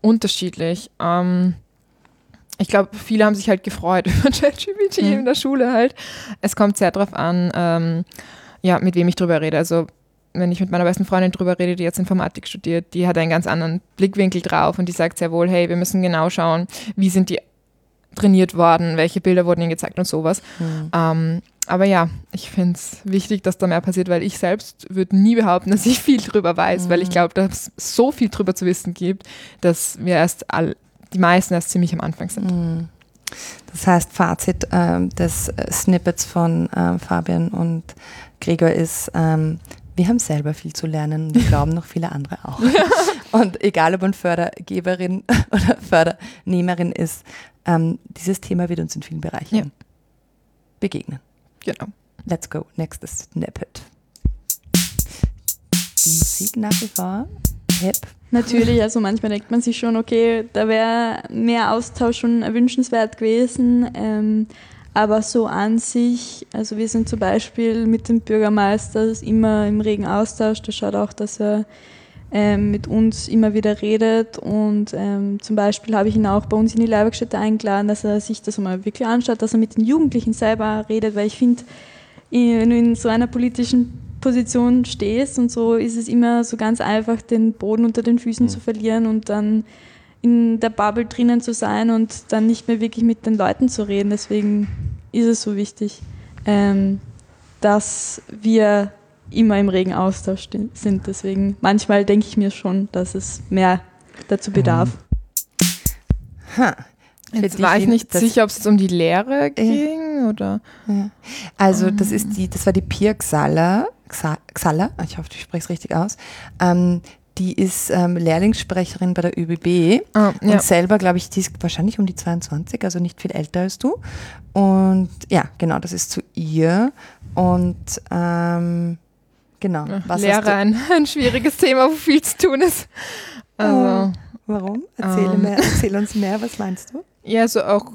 Unterschiedlich. Ähm, ich glaube, viele haben sich halt gefreut [laughs] über ChatGPT mhm. in der Schule halt. Es kommt sehr darauf an, ähm, ja, mit wem ich drüber rede. Also wenn ich mit meiner besten Freundin drüber rede, die jetzt Informatik studiert, die hat einen ganz anderen Blickwinkel drauf und die sagt sehr wohl, hey, wir müssen genau schauen, wie sind die trainiert worden, welche Bilder wurden ihnen gezeigt und sowas. Mhm. Aber ja, ich finde es wichtig, dass da mehr passiert, weil ich selbst würde nie behaupten, [laughs] dass ich viel drüber weiß, mhm. weil ich mhm. glaube, dass es so viel drüber zu wissen gibt, dass wir erst all, die meisten erst ziemlich am Anfang sind. Mhm. Das heißt, Fazit ähm, des Snippets von ähm, Fabian und Gregor ist, ähm, wir haben selber viel zu lernen und wir [laughs] glauben noch viele andere auch. [laughs] und egal, ob man Fördergeberin oder Fördernehmerin ist, ähm, dieses Thema wird uns in vielen Bereichen ja. begegnen. Genau. Let's go. Next is Snippet. Die Musik nach wie vor hip. Natürlich, also manchmal denkt man sich schon, okay, da wäre mehr Austausch schon erwünschenswert gewesen. Ähm, aber so an sich, also wir sind zum Beispiel mit dem Bürgermeister immer im regen Austausch. Der schaut auch, dass er ähm, mit uns immer wieder redet. Und ähm, zum Beispiel habe ich ihn auch bei uns in die Leihwerkstätte eingeladen, dass er sich das mal wirklich anschaut, dass er mit den Jugendlichen selber redet, weil ich finde, wenn du in so einer politischen Position stehst und so ist es immer so ganz einfach, den Boden unter den Füßen mhm. zu verlieren und dann in der Bubble drinnen zu sein und dann nicht mehr wirklich mit den Leuten zu reden. Deswegen ist es so wichtig, ähm, dass wir immer im regen Austausch sind. Deswegen manchmal denke ich mir schon, dass es mehr dazu bedarf. Ha. Jetzt war ich nicht sicher, ob es um die Lehre ging ja. oder. Ja. Also das ist die, das war die Pia Xala, Xala, ich hoffe, ich spreche es richtig aus. Ähm, die ist ähm, Lehrlingssprecherin bei der ÖBB ah, und ja. selber, glaube ich, die ist wahrscheinlich um die 22, also nicht viel älter als du. Und ja, genau, das ist zu ihr. Und ähm, genau. Was Lehre ein, [laughs] ein schwieriges Thema, wo viel zu tun ist. Also, oh, warum? Erzähl, ähm, mehr, erzähl uns mehr, was meinst du? Ja, also auch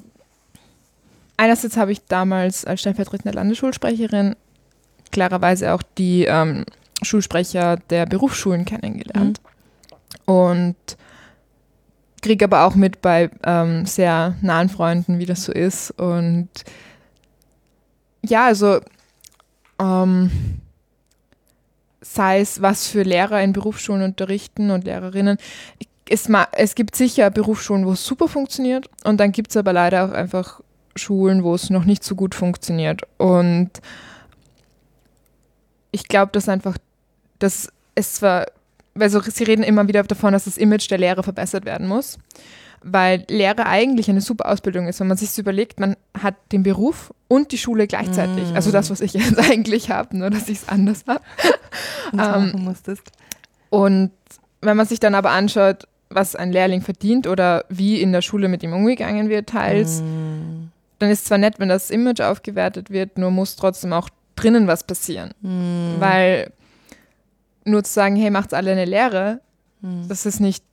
einerseits habe ich damals als stellvertretende Landesschulsprecherin klarerweise auch die ähm, Schulsprecher der Berufsschulen kennengelernt. Mhm. Und kriege aber auch mit bei ähm, sehr nahen Freunden, wie das so ist. Und ja, also ähm, sei es, was für Lehrer in Berufsschulen unterrichten und Lehrerinnen. Es, es gibt sicher Berufsschulen, wo es super funktioniert und dann gibt es aber leider auch einfach Schulen, wo es noch nicht so gut funktioniert. Und ich glaube, dass einfach, dass es zwar, also sie reden immer wieder davon, dass das Image der Lehrer verbessert werden muss weil Lehre eigentlich eine super Ausbildung ist. Wenn man sich überlegt, man hat den Beruf und die Schule gleichzeitig. Mm. Also das, was ich [laughs] jetzt eigentlich habe, nur dass ich es anders habe. [laughs] ähm, musstest. Und wenn man sich dann aber anschaut, was ein Lehrling verdient oder wie in der Schule mit ihm umgegangen wird, teils, mm. dann ist zwar nett, wenn das Image aufgewertet wird, nur muss trotzdem auch drinnen was passieren. Mm. Weil nur zu sagen, hey, macht's alle eine Lehre, mm. das ist nicht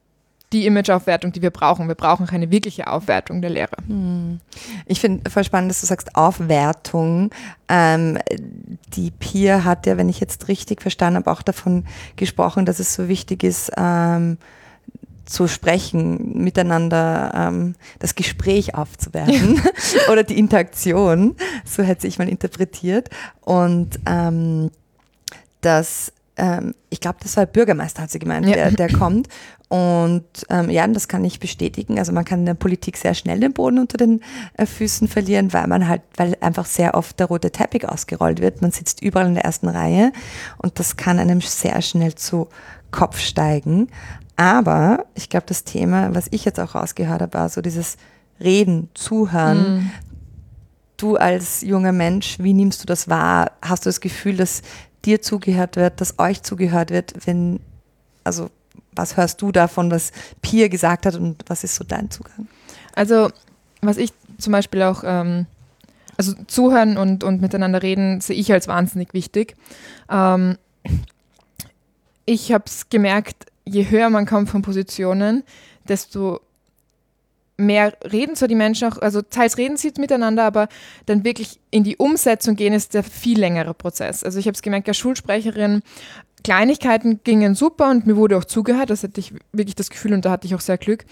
die Imageaufwertung, die wir brauchen. Wir brauchen keine wirkliche Aufwertung der Lehre. Hm. Ich finde voll spannend, dass du sagst Aufwertung. Ähm, die Pia hat ja, wenn ich jetzt richtig verstanden habe, auch davon gesprochen, dass es so wichtig ist, ähm, zu sprechen, miteinander ähm, das Gespräch aufzuwerten [laughs] oder die Interaktion, so hätte ich mal interpretiert. Und ähm, dass ähm, ich glaube, das war der Bürgermeister, hat sie gemeint, ja. der, der kommt. Und ähm, ja, das kann ich bestätigen. Also man kann in der Politik sehr schnell den Boden unter den äh, Füßen verlieren, weil man halt, weil einfach sehr oft der rote Teppich ausgerollt wird. Man sitzt überall in der ersten Reihe und das kann einem sehr schnell zu Kopf steigen. Aber ich glaube, das Thema, was ich jetzt auch rausgehört habe, war so dieses Reden, Zuhören. Mhm. Du als junger Mensch, wie nimmst du das wahr? Hast du das Gefühl, dass dir zugehört wird, dass euch zugehört wird, wenn, also was hörst du davon, was Pia gesagt hat und was ist so dein Zugang? Also, was ich zum Beispiel auch, ähm, also zuhören und, und miteinander reden, sehe ich als wahnsinnig wichtig. Ähm, ich habe es gemerkt, je höher man kommt von Positionen, desto mehr reden zwar die Menschen auch, also teils reden sie miteinander, aber dann wirklich in die Umsetzung gehen ist der viel längere Prozess. Also ich habe es gemerkt, als Schulsprecherin, Kleinigkeiten gingen super und mir wurde auch zugehört, das hatte ich wirklich das Gefühl und da hatte ich auch sehr Glück.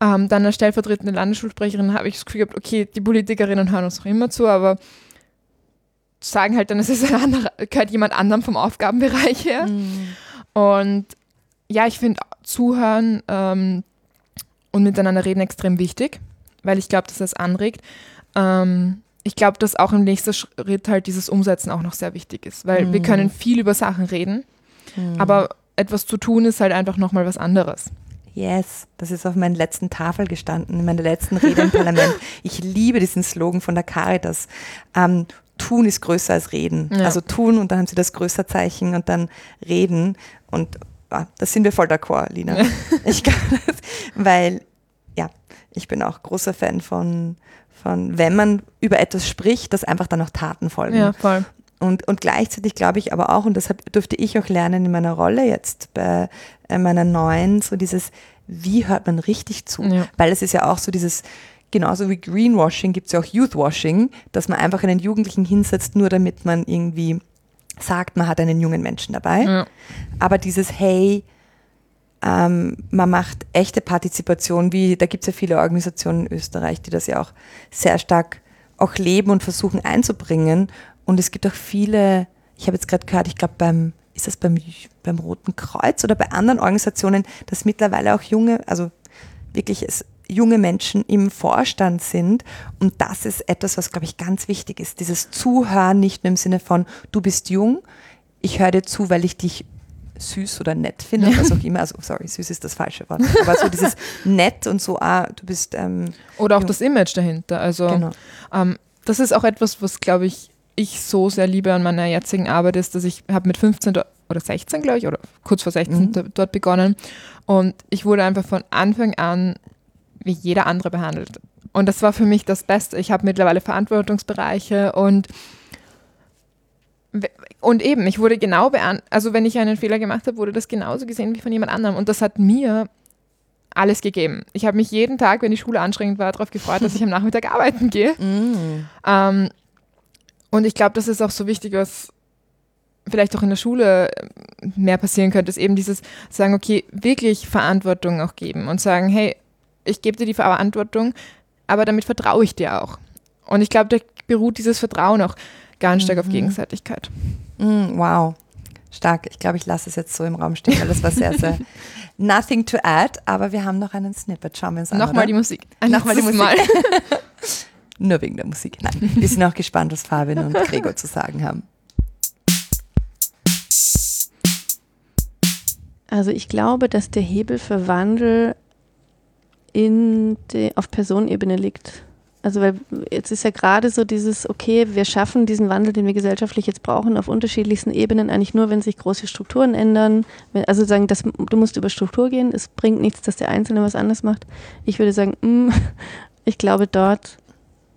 Ähm, dann als stellvertretende Landesschulsprecherin habe ich das Gefühl gehabt, okay, die Politikerinnen hören uns noch immer zu, aber sagen halt dann, es ist ein anderer, gehört jemand anderem vom Aufgabenbereich her. Mhm. Und ja, ich finde Zuhören ähm, und miteinander reden extrem wichtig, weil ich glaube, dass das anregt. Ähm, ich glaube, dass auch im nächsten Schritt halt dieses Umsetzen auch noch sehr wichtig ist, weil mhm. wir können viel über Sachen reden, mhm. aber etwas zu tun ist halt einfach nochmal was anderes. Yes, das ist auf meiner letzten Tafel gestanden, in meiner letzten Rede im Parlament. [laughs] Ich liebe diesen Slogan von der Caritas. Ähm, tun ist größer als reden. Ja. Also tun und dann haben sie das Größerzeichen und dann reden. Und ah, da sind wir voll d'accord, Lina. [laughs] ich kann das, weil, ja, ich bin auch großer Fan von, von, wenn man über etwas spricht, dass einfach dann auch Taten folgen. Ja, voll. Und, und gleichzeitig glaube ich aber auch, und deshalb durfte ich auch lernen in meiner Rolle jetzt bei äh, meiner neuen, so dieses, wie hört man richtig zu? Ja. Weil es ist ja auch so dieses, genauso wie Greenwashing gibt es ja auch Youthwashing, dass man einfach einen Jugendlichen hinsetzt, nur damit man irgendwie sagt, man hat einen jungen Menschen dabei. Ja. Aber dieses Hey, ähm, man macht echte Partizipation, wie da gibt es ja viele Organisationen in Österreich, die das ja auch sehr stark auch leben und versuchen einzubringen. Und es gibt auch viele, ich habe jetzt gerade gehört, ich glaube beim, ist das beim, beim Roten Kreuz oder bei anderen Organisationen, dass mittlerweile auch junge, also wirklich es junge Menschen im Vorstand sind. Und das ist etwas, was, glaube ich, ganz wichtig ist. Dieses Zuhören, nicht nur im Sinne von, du bist jung, ich höre dir zu, weil ich dich süß oder nett finde, was auch immer. Also, sorry, süß ist das falsche Wort. Aber so dieses [laughs] nett und so, ah, du bist. Ähm, oder auch jung. das Image dahinter. Also, genau. ähm, das ist auch etwas, was, glaube ich, ich so sehr liebe an meiner jetzigen Arbeit ist, dass ich habe mit 15 oder 16, glaube ich, oder kurz vor 16 mhm. dort begonnen. Und ich wurde einfach von Anfang an wie jeder andere behandelt. Und das war für mich das Beste. Ich habe mittlerweile Verantwortungsbereiche und und eben, ich wurde genau beantwortet, also wenn ich einen Fehler gemacht habe, wurde das genauso gesehen wie von jemand anderem. Und das hat mir alles gegeben. Ich habe mich jeden Tag, wenn die Schule anstrengend war, darauf gefreut, dass ich am Nachmittag [laughs] arbeiten gehe. Mm. Ähm, und ich glaube, das ist auch so wichtig, was vielleicht auch in der Schule mehr passieren könnte, ist eben dieses sagen, okay, wirklich Verantwortung auch geben und sagen, hey, ich gebe dir die Verantwortung, aber damit vertraue ich dir auch. Und ich glaube, da beruht dieses Vertrauen auch ganz stark mhm. auf Gegenseitigkeit. Mhm, wow. Stark. Ich glaube, ich lasse es jetzt so im Raum stehen, weil das war sehr, sehr [laughs] nothing to add, aber wir haben noch einen Snippet. Schauen wir uns an. Nochmal die Musik. Nochmal die Musik. Mal. [laughs] Nur wegen der Musik. Nein, wir sind auch gespannt, was Fabian und Gregor zu sagen haben. Also ich glaube, dass der Hebel für Wandel in de, auf Personenebene liegt. Also weil jetzt ist ja gerade so dieses, okay, wir schaffen diesen Wandel, den wir gesellschaftlich jetzt brauchen, auf unterschiedlichsten Ebenen eigentlich nur, wenn sich große Strukturen ändern. Also sagen, das, du musst über Struktur gehen, es bringt nichts, dass der Einzelne was anders macht. Ich würde sagen, mh, [laughs] mm, ich glaube dort,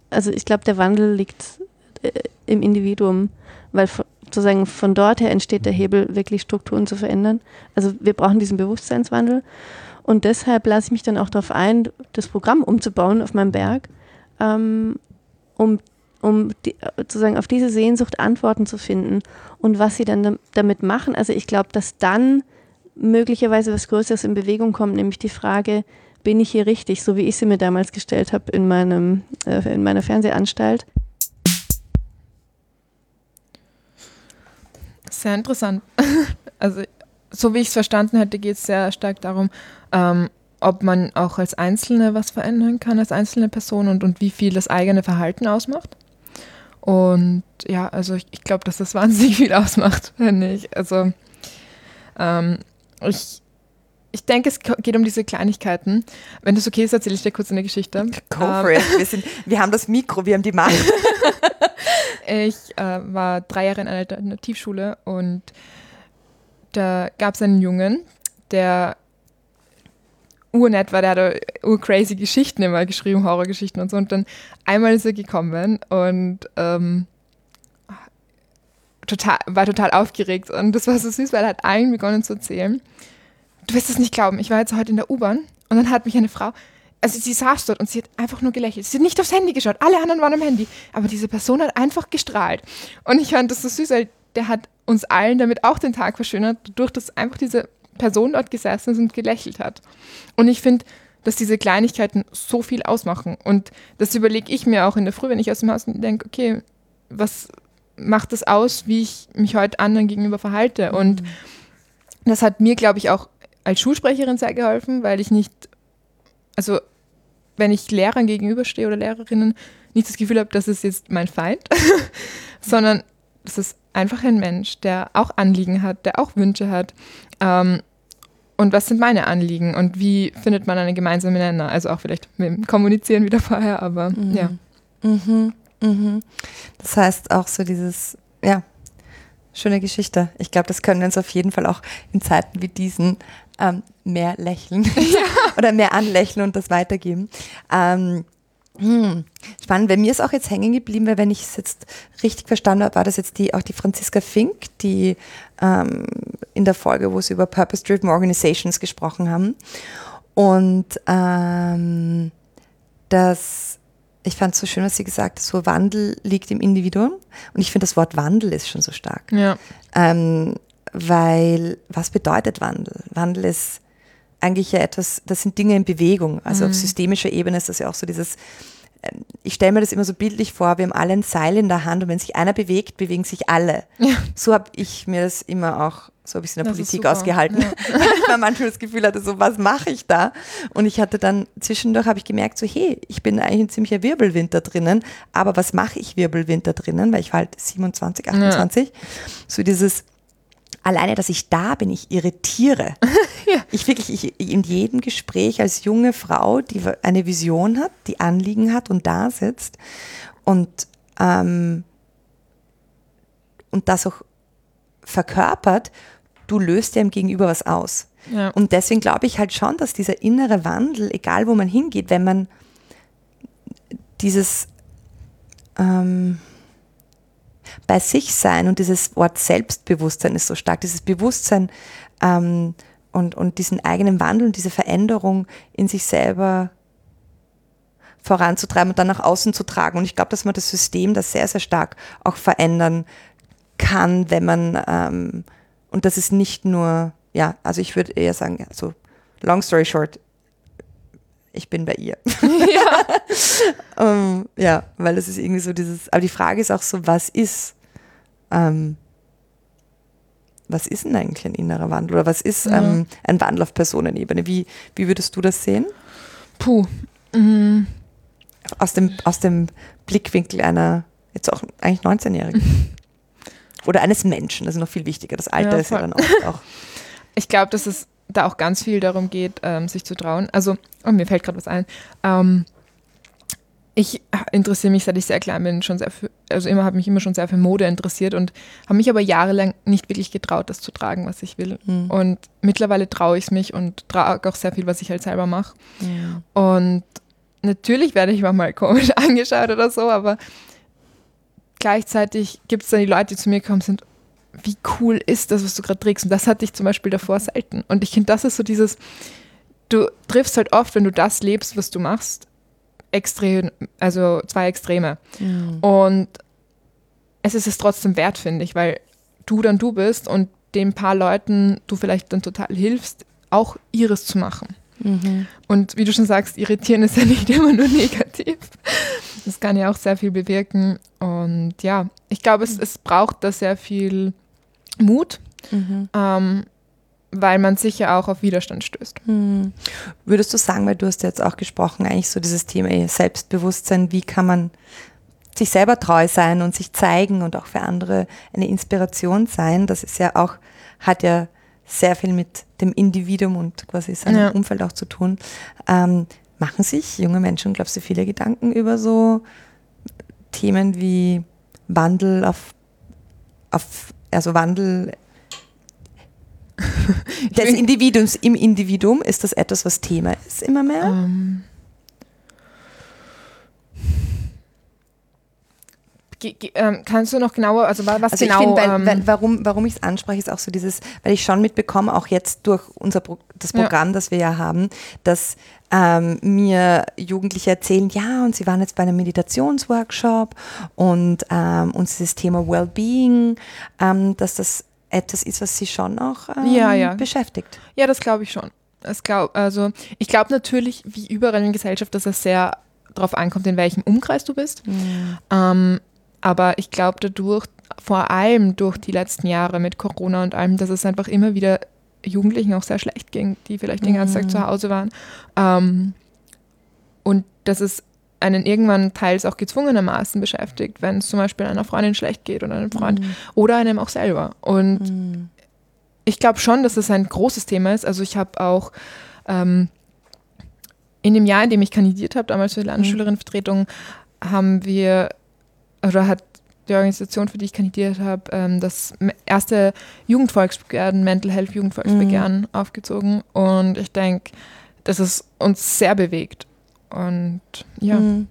also ich glaube, der Wandel liegt äh, im Individuum, weil sozusagen von dort her entsteht der Hebel, wirklich Strukturen zu verändern. Also wir brauchen diesen Bewusstseinswandel. Und deshalb lasse ich mich dann auch darauf ein, das Programm umzubauen auf meinem Berg ähm, um, um die, sozusagen auf diese Sehnsucht Antworten zu finden. Und was sie dann damit machen, also ich glaube, dass dann möglicherweise was Größeres in Bewegung kommt, nämlich die Frage, bin ich hier richtig, so wie ich sie mir damals gestellt habe in, äh, in meiner Fernsehanstalt. Sehr interessant. [laughs] Also so wie ich es verstanden hätte, geht es sehr stark darum, ähm, ob man auch als Einzelne was verändern kann, als einzelne Person und, und wie viel das eigene Verhalten ausmacht. Und ja, also ich, ich glaube, dass das [laughs] wahnsinnig viel ausmacht, finde ich. Also ähm, ich, ich denke, es geht um diese Kleinigkeiten. Wenn das okay ist, erzähle ich dir kurz eine Geschichte. Go for ähm, it. Wir, sind, wir haben das Mikro, wir haben die Macht. [laughs] ich äh, war drei Jahre in einer Alternativschule und da gab es einen Jungen, der urnett war, der hat urcrazy Geschichten immer geschrieben, Horrorgeschichten und so. Und dann einmal ist er gekommen und ähm, total, war total aufgeregt. Und das war so süß, weil er hat allen begonnen zu erzählen. Du wirst es nicht glauben, ich war jetzt heute in der U-Bahn und dann hat mich eine Frau, also sie saß dort und sie hat einfach nur gelächelt. Sie hat nicht aufs Handy geschaut, alle anderen waren am Handy. Aber diese Person hat einfach gestrahlt. Und ich fand das so süß, weil der hat uns allen damit auch den Tag verschönert, durch das einfach diese Person dort gesessen ist und gelächelt hat. Und ich finde, dass diese Kleinigkeiten so viel ausmachen. Und das überlege ich mir auch in der Früh, wenn ich aus dem Haus denke, okay, was macht das aus, wie ich mich heute anderen gegenüber verhalte? Mhm. Und das hat mir, glaube ich, auch als Schulsprecherin sehr geholfen, weil ich nicht, also wenn ich Lehrern gegenüberstehe oder Lehrerinnen, nicht das Gefühl habe, das ist jetzt mein Feind, [laughs] sondern das ist einfach ein Mensch, der auch Anliegen hat, der auch Wünsche hat, ähm, und was sind meine Anliegen und wie findet man eine gemeinsame Nenner? Also auch vielleicht mit dem Kommunizieren wieder vorher, aber mhm. ja. Mhm. Mhm. Das heißt auch so dieses, ja, schöne Geschichte. Ich glaube, das können wir uns auf jeden Fall auch in Zeiten wie diesen ähm, mehr lächeln ja. [laughs] oder mehr anlächeln und das weitergeben. Ähm, hm, spannend. Bei mir ist auch jetzt hängen geblieben, weil wenn ich es jetzt richtig verstanden habe, war das jetzt die, auch die Franziska Fink, die ähm, in der Folge, wo sie über Purpose-Driven Organizations gesprochen haben. Und ähm, das, ich fand es so schön, was sie gesagt hat, so Wandel liegt im Individuum. Und ich finde, das Wort Wandel ist schon so stark. Ja. Ähm, weil, was bedeutet Wandel? Wandel ist eigentlich ja etwas, das sind Dinge in Bewegung. Also mhm. auf systemischer Ebene ist das ja auch so dieses, ähm, ich stelle mir das immer so bildlich vor, wir haben alle ein Seil in der Hand und wenn sich einer bewegt, bewegen sich alle. Ja. So habe ich mir das immer auch so ein bisschen in der das Politik ausgehalten. Ja. [laughs] Weil manchmal das Gefühl hatte, so was mache ich da? Und ich hatte dann zwischendurch habe ich gemerkt, so hey, ich bin eigentlich ein ziemlicher Wirbelwind da drinnen, aber was mache ich Wirbelwind da drinnen? Weil ich war halt 27, 28. Ja. So dieses alleine, dass ich da bin, ich irritiere. [laughs] ja. Ich wirklich, ich, in jedem Gespräch als junge Frau, die eine Vision hat, die Anliegen hat und da sitzt und, ähm, und das auch verkörpert, du löst ja im Gegenüber was aus. Ja. Und deswegen glaube ich halt schon, dass dieser innere Wandel, egal wo man hingeht, wenn man dieses ähm, bei sich sein und dieses Wort Selbstbewusstsein ist so stark, dieses Bewusstsein ähm, und, und diesen eigenen Wandel und diese Veränderung in sich selber voranzutreiben und dann nach außen zu tragen. Und ich glaube, dass man das System das sehr, sehr stark auch verändern kann, wenn man, ähm, und das ist nicht nur, ja, also ich würde eher sagen, also long story short, ich bin bei ihr. [laughs] Ja. um, [laughs] ja, weil es ist irgendwie so dieses, aber die Frage ist auch so, was ist, ähm, was ist denn eigentlich ein innerer Wandel oder was ist ja. ähm, ein Wandel auf Personenebene? Wie, wie würdest du das sehen? Puh. Mhm. Aus, dem, aus dem Blickwinkel einer, jetzt auch eigentlich 19-Jährigen. [laughs] oder eines Menschen, das ist noch viel wichtiger. Das Alter ja, ist ja dann auch. auch ich glaube, dass es da auch ganz viel darum geht, ähm, sich zu trauen. Also, oh, mir fällt gerade was ein. Ähm, ich interessiere mich, seit ich sehr klein bin, schon sehr für, also immer habe mich immer schon sehr für Mode interessiert und habe mich aber jahrelang nicht wirklich getraut, das zu tragen, was ich will. Mhm. Und mittlerweile traue ich es mich und trage auch sehr viel, was ich halt selber mache. Ja. Und natürlich werde ich manchmal komisch [laughs] angeschaut oder so, aber gleichzeitig gibt es dann die Leute, die zu mir kommen sind, wie cool ist das, was du gerade trägst? Und das hatte ich zum Beispiel davor selten. Und ich finde, das ist so dieses, du triffst halt oft, wenn du das lebst, was du machst, extrem, also zwei Extreme. Mhm. Und es ist es trotzdem wert, finde ich, weil du dann du bist und den paar Leuten du vielleicht dann total hilfst, auch ihres zu machen. Mhm. Und wie du schon sagst, irritieren ist ja [laughs] nicht immer nur negativ. Das kann ja auch sehr viel bewirken. Und ja, ich glaube, es, es braucht da sehr viel Mut. Mhm. Ähm, weil man sicher auch auf Widerstand stößt. Hm. Würdest du sagen, weil du hast jetzt auch gesprochen, eigentlich so dieses Thema Selbstbewusstsein, wie kann man sich selber treu sein und sich zeigen und auch für andere eine Inspiration sein, das ist ja auch, hat ja sehr viel mit dem Individuum und quasi seinem ja. Umfeld auch zu tun. Ähm, machen sich junge Menschen, glaubst du, viele Gedanken über so Themen wie Wandel auf, auf also Wandel [laughs] des Individuums im Individuum, ist das etwas, was Thema ist immer mehr? Um. Ähm. Ähm, kannst du noch genauer, also was also genau? Ich find, weil, ähm, weil, warum, warum ich es anspreche, ist auch so dieses, weil ich schon mitbekomme, auch jetzt durch unser Pro das Programm, ja. das wir ja haben, dass ähm, mir Jugendliche erzählen, ja, und sie waren jetzt bei einem Meditationsworkshop und ähm, uns das Thema Wellbeing, ähm, dass das etwas ist, was sie schon auch ähm, ja, ja. beschäftigt. Ja, das glaube ich schon. Das glaub, also ich glaube natürlich, wie überall in der Gesellschaft, dass es sehr darauf ankommt, in welchem Umkreis du bist. Mhm. Ähm, aber ich glaube dadurch, vor allem durch die letzten Jahre mit Corona und allem, dass es einfach immer wieder Jugendlichen auch sehr schlecht ging, die vielleicht den ganzen Tag zu mhm. Hause waren. Ähm, und dass es einen irgendwann teils auch gezwungenermaßen beschäftigt, wenn es zum Beispiel einer Freundin schlecht geht oder einem Freund mhm. oder einem auch selber. Und mhm. ich glaube schon, dass es ein großes Thema ist. Also ich habe auch ähm, in dem Jahr, in dem ich kandidiert habe, damals für die Landesschülerinnenvertretung, haben wir, oder hat die Organisation, für die ich kandidiert habe, ähm, das erste Jugendvolksbegehren, Mental Health Jugendvolksbegehren mhm. aufgezogen. Und ich denke, dass es uns sehr bewegt. Und ja. Mhm.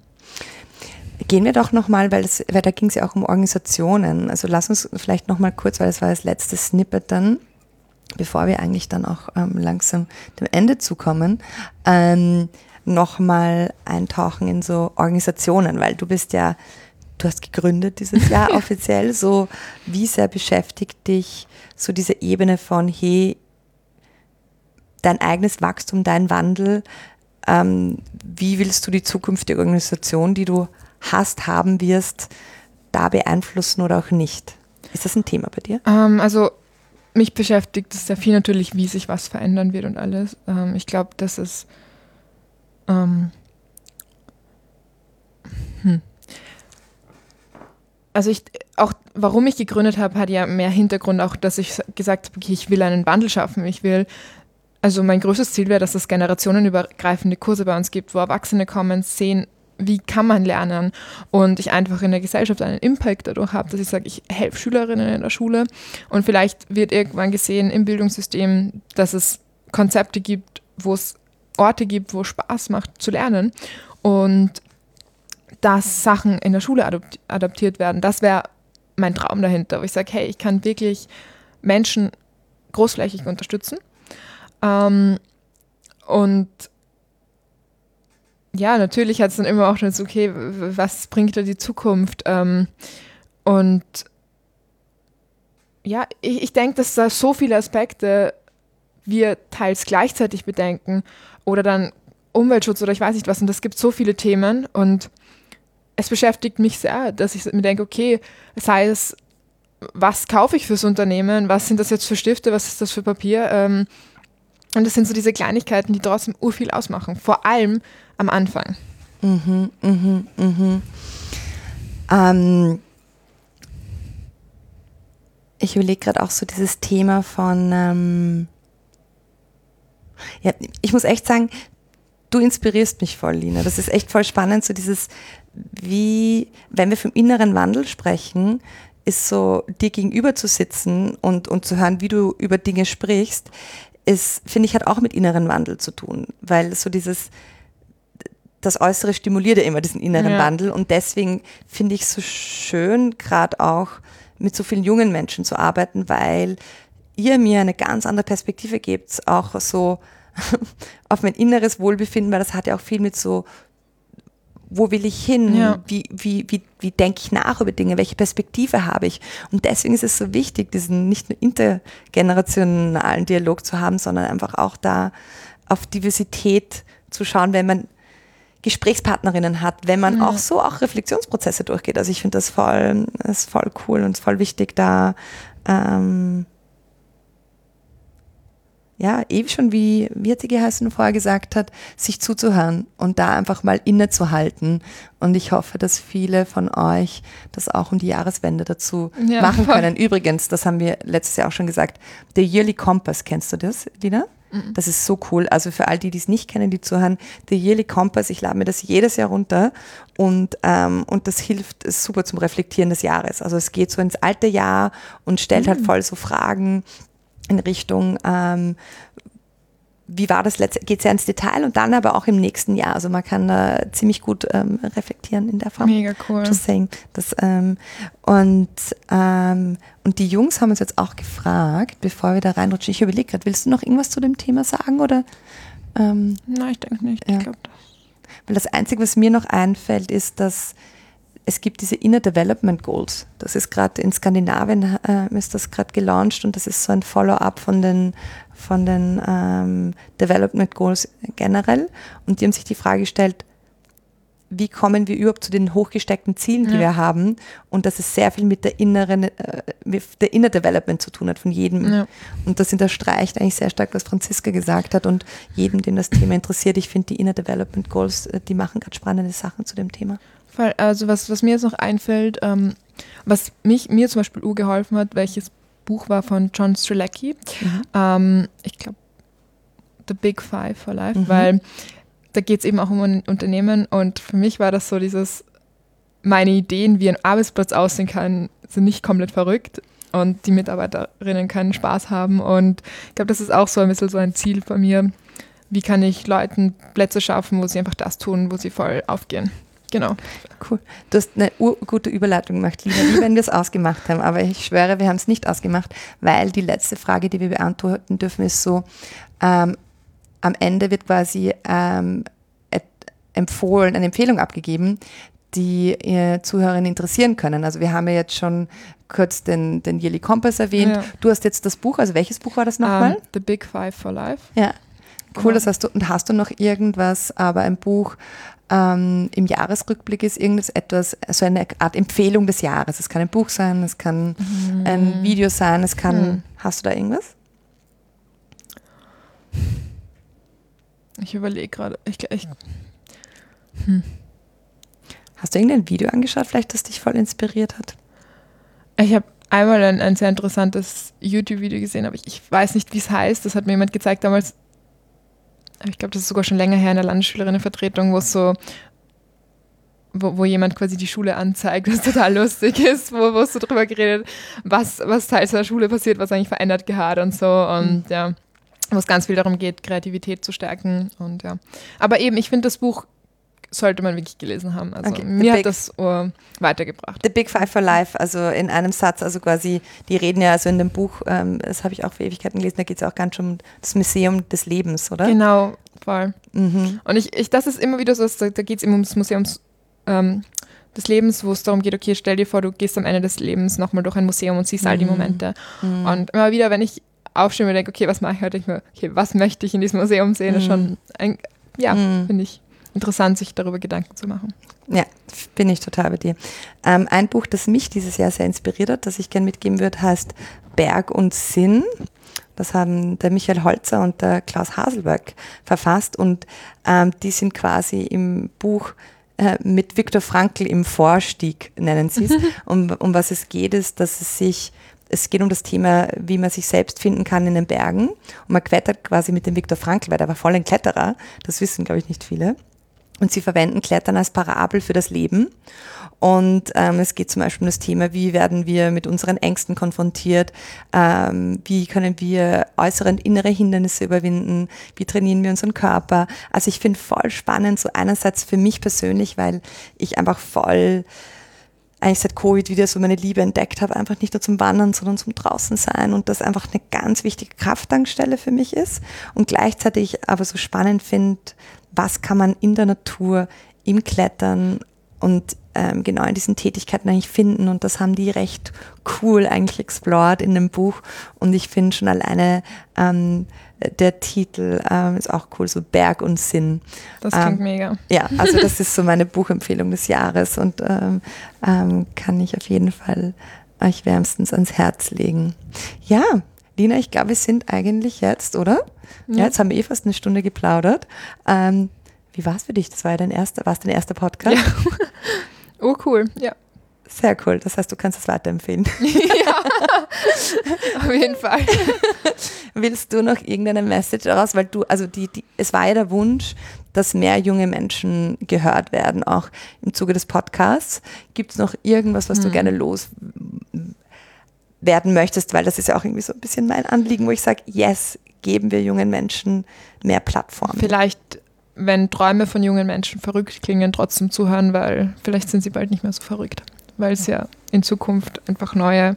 Gehen wir doch nochmal, weil, weil da ging es ja auch um Organisationen. Also lass uns vielleicht nochmal kurz, weil das war das letzte Snippet dann, bevor wir eigentlich dann auch ähm, langsam dem Ende zukommen, ähm, nochmal eintauchen in so Organisationen, weil du bist ja, du hast gegründet dieses Jahr [laughs] offiziell, so wie sehr beschäftigt dich so diese Ebene von, hey, dein eigenes Wachstum, dein Wandel, ähm, wie willst du die zukünftige Organisation, die du hast, haben wirst, da beeinflussen oder auch nicht? Ist das ein Thema bei dir? Ähm, also mich beschäftigt es sehr viel natürlich, wie sich was verändern wird und alles. Ähm, ich glaube, dass es ähm, hm. Also ich auch, warum ich gegründet habe, hat ja mehr Hintergrund auch, dass ich gesagt habe, okay, ich will einen Wandel schaffen, ich will also mein größtes Ziel wäre, dass es generationenübergreifende Kurse bei uns gibt, wo Erwachsene kommen, sehen, wie kann man lernen und ich einfach in der Gesellschaft einen Impact dadurch habe, dass ich sage, ich helfe Schülerinnen in der Schule. Und vielleicht wird irgendwann gesehen im Bildungssystem, dass es Konzepte gibt, wo es Orte gibt, wo Spaß macht zu lernen. Und dass Sachen in der Schule adaptiert werden. Das wäre mein Traum dahinter, wo ich sage, hey, ich kann wirklich Menschen großflächig unterstützen ähm, und ja, natürlich hat es dann immer auch so, okay, was bringt da die Zukunft? Ähm, und ja, ich, ich denke, dass da so viele Aspekte wir teils gleichzeitig bedenken oder dann Umweltschutz oder ich weiß nicht was. Und es gibt so viele Themen und es beschäftigt mich sehr, dass ich mir denke, okay, sei es, was kaufe ich fürs Unternehmen, was sind das jetzt für Stifte, was ist das für Papier? Ähm, und das sind so diese Kleinigkeiten, die trotzdem urviel ausmachen, vor allem am Anfang. Mhm, mhm, mhm. Ähm, ich überlege gerade auch so dieses Thema von, ähm, ja, ich muss echt sagen, du inspirierst mich voll, Lina. Das ist echt voll spannend, so dieses, wie, wenn wir vom inneren Wandel sprechen, ist so, dir gegenüber zu sitzen und, und zu hören, wie du über Dinge sprichst, ist, finde ich, hat auch mit inneren Wandel zu tun, weil so dieses, das Äußere stimuliert ja immer diesen inneren ja. Wandel und deswegen finde ich es so schön, gerade auch mit so vielen jungen Menschen zu arbeiten, weil ihr mir eine ganz andere Perspektive gebt, auch so [laughs] auf mein inneres Wohlbefinden, weil das hat ja auch viel mit so, wo will ich hin, ja. wie, wie, wie, wie denke ich nach über Dinge, welche Perspektive habe ich. Und deswegen ist es so wichtig, diesen nicht nur intergenerationalen Dialog zu haben, sondern einfach auch da auf Diversität zu schauen, wenn man Gesprächspartnerinnen hat, wenn man ja. auch so auch Reflexionsprozesse durchgeht. Also ich finde das voll, das ist voll cool und voll wichtig, da ähm, ja, eben schon wie, sie geheißen, vorher gesagt hat, sich zuzuhören und da einfach mal innezuhalten. Und ich hoffe, dass viele von euch das auch um die Jahreswende dazu ja, machen voll. können. Übrigens, das haben wir letztes Jahr auch schon gesagt, der Yearly Compass, kennst du das, Lina? Mhm. Das ist so cool. Also für all die, die es nicht kennen, die zuhören, der Yearly Compass, ich lade mir das jedes Jahr runter und, ähm, und das hilft super zum Reflektieren des Jahres. Also es geht so ins alte Jahr und stellt halt mhm. halt voll so Fragen in Richtung, ähm, wie war das letzte, geht sehr ins Detail und dann aber auch im nächsten Jahr. Also man kann da ziemlich gut ähm, reflektieren in der Form. Mega cool. Just saying. Das, ähm, und, ähm, und die Jungs haben uns jetzt auch gefragt, bevor wir da reinrutschen, ich überlege gerade, willst du noch irgendwas zu dem Thema sagen oder? Ähm, Nein, ich denke nicht. Ja. Ich glaube das. Weil das Einzige, was mir noch einfällt, ist, dass es gibt diese Inner Development Goals. Das ist gerade in Skandinavien äh, ist das gerade gelauncht und das ist so ein Follow-up von den von den ähm, Development Goals generell. Und die haben sich die Frage gestellt, wie kommen wir überhaupt zu den hochgesteckten Zielen, die ja. wir haben? Und dass es sehr viel mit der inneren, äh, mit der Inner Development zu tun hat von jedem. Ja. Und das unterstreicht eigentlich sehr stark, was Franziska gesagt hat. Und jedem, den das Thema interessiert, ich finde die Inner Development Goals, äh, die machen gerade spannende Sachen zu dem Thema. Also was, was mir jetzt noch einfällt, ähm, was mich, mir zum Beispiel geholfen hat, welches Buch war von John Strzelecki. Mhm. Ähm, ich glaube, The Big Five for Life, mhm. weil da geht es eben auch um ein Unternehmen und für mich war das so dieses, meine Ideen, wie ein Arbeitsplatz aussehen kann, sind nicht komplett verrückt und die Mitarbeiterinnen können Spaß haben und ich glaube, das ist auch so ein bisschen so ein Ziel von mir. Wie kann ich Leuten Plätze schaffen, wo sie einfach das tun, wo sie voll aufgehen? Genau. Cool. Du hast eine gute Überleitung gemacht, Lina, wie wenn wir es [laughs] ausgemacht haben. Aber ich schwöre, wir haben es nicht ausgemacht, weil die letzte Frage, die wir beantworten dürfen, ist so, ähm, am Ende wird quasi ähm, empfohlen, eine Empfehlung abgegeben, die äh, Zuhörerinnen interessieren können. Also wir haben ja jetzt schon kurz den, den Yearly Compass erwähnt. Ja. Du hast jetzt das Buch, also welches Buch war das nochmal? Um, The Big Five for Life. Ja, cool, genau. das hast du. Und hast du noch irgendwas, aber ein Buch, ähm, im Jahresrückblick ist irgendetwas, so eine Art Empfehlung des Jahres. Es kann ein Buch sein, es kann mhm. ein Video sein, es kann. Mhm. Hast du da irgendwas? Ich überlege gerade. Ich, ich, hm. Hast du irgendein Video angeschaut, vielleicht, das dich voll inspiriert hat? Ich habe einmal ein, ein sehr interessantes YouTube-Video gesehen, aber ich, ich weiß nicht, wie es heißt. Das hat mir jemand gezeigt damals ich glaube, das ist sogar schon länger her in der Landesschülerinnenvertretung, wo es so, wo, wo jemand quasi die Schule anzeigt, was total [laughs] lustig ist, wo, wo es so drüber geredet, was, was teils der Schule passiert, was eigentlich verändert gerade und so. Und mhm. ja, wo es ganz viel darum geht, Kreativität zu stärken. Und ja. Aber eben, ich finde das Buch sollte man wirklich gelesen haben. Also okay. mir hat das uh, weitergebracht. The Big Five for Life, also in einem Satz, also quasi, die reden ja also in dem Buch, ähm, das habe ich auch für Ewigkeiten gelesen, da geht es auch ganz schon um das Museum des Lebens, oder? Genau, voll. Mhm. Und ich, ich, das ist immer wieder so, da, da geht es immer ums Museum ähm, des Lebens, wo es darum geht, okay, stell dir vor, du gehst am Ende des Lebens nochmal durch ein Museum und siehst all die Mhm. Momente. Mhm. Und immer wieder, wenn ich aufstehe und denke, okay, was mache ich heute? Ich mir, okay, was [laughs] möchte ich in diesem Museum sehen? Ist schon ein, ja, Mhm. finde ich interessant, sich darüber Gedanken zu machen. Ja, bin ich total bei dir. Ähm, ein Buch, das mich dieses Jahr sehr inspiriert hat, das ich gerne mitgeben würde, heißt Berg und Sinn. Das haben der Michael Holzer und der Klaus Haselberg verfasst und ähm, die sind quasi im Buch äh, mit Viktor Frankl im Vorstieg, nennen sie es. [laughs] um, um was es geht, ist, dass es sich es geht um das Thema, wie man sich selbst finden kann in den Bergen. Und man klettert quasi mit dem Viktor Frankl, weil der war voll ein Kletterer. Das wissen, glaube ich, nicht viele. Und sie verwenden Klettern als Parabel für das Leben. Und ähm, es geht zum Beispiel um das Thema, wie werden wir mit unseren Ängsten konfrontiert, ähm, wie können wir äußere und innere Hindernisse überwinden, wie trainieren wir unseren Körper. Also ich finde voll spannend, so einerseits für mich persönlich, weil ich einfach voll eigentlich seit Covid wieder so meine Liebe entdeckt habe, einfach nicht nur zum Wandern, sondern zum draußen sein und das einfach eine ganz wichtige Krafttankstelle für mich ist und gleichzeitig aber so spannend finde, was kann man in der Natur, im Klettern und ähm, genau in diesen Tätigkeiten eigentlich finden und das haben die recht cool eigentlich explored in dem Buch und ich finde schon alleine ähm, der Titel ähm, ist auch cool, so Berg und Sinn. Das Ähm, klingt mega. Ja, also [laughs] das ist so meine Buchempfehlung des Jahres und ähm, ähm, kann ich auf jeden Fall euch wärmstens ans Herz legen. Ja, Lina, ich glaube, wir sind eigentlich jetzt, oder? Ja, Ja. jetzt haben wir eh fast eine Stunde geplaudert. Ähm, wie war es für dich? Das war ja dein erster, war es dein erster Podcast? Ja. [laughs] Oh, cool. Ja. Sehr cool. Das heißt, du kannst es weiterempfehlen. [laughs] Auf jeden Fall. Willst du noch irgendeine Message daraus? Weil du, also die, die, es war ja der Wunsch, dass mehr junge Menschen gehört werden, auch im Zuge des Podcasts. Gibt es noch irgendwas, was du Hm. gerne loswerden möchtest? Weil das ist ja auch irgendwie so ein bisschen mein Anliegen, wo ich sage, yes, geben wir jungen Menschen mehr Plattformen. Vielleicht, wenn Träume von jungen Menschen verrückt klingen, trotzdem zuhören, weil vielleicht sind sie bald nicht mehr so verrückt. Weil es ja in Zukunft einfach neue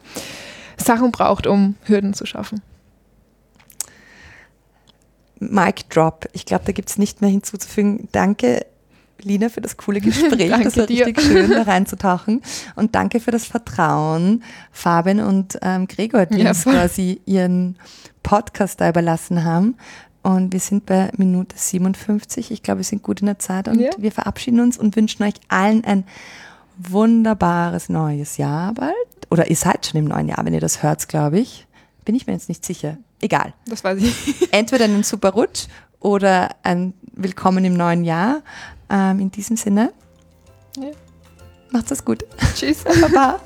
Sachen braucht, um Hürden zu schaffen. Mic Drop. Ich glaube, da gibt es nicht mehr hinzuzufügen. Danke, Lina, für das coole [laughs] Gespräch. Das war dir. richtig schön, da reinzutauchen. Und danke für das Vertrauen, Fabian und ähm, Gregor, die Ja, uns quasi ihren Podcast da überlassen haben. Und wir sind bei Minute 57. Ich glaube, wir sind gut in der Zeit und Ja. wir verabschieden uns und wünschen euch allen ein wunderbares neues Jahr bald. Oder ihr seid schon im neuen Jahr, wenn ihr das hört, glaube ich. Bin ich mir jetzt nicht sicher. Egal Das weiß ich. [laughs] entweder einen super Rutsch oder ein Willkommen im neuen Jahr. Ähm, in diesem Sinne, Ja. macht's es gut. Tschüss. [laughs] Baba.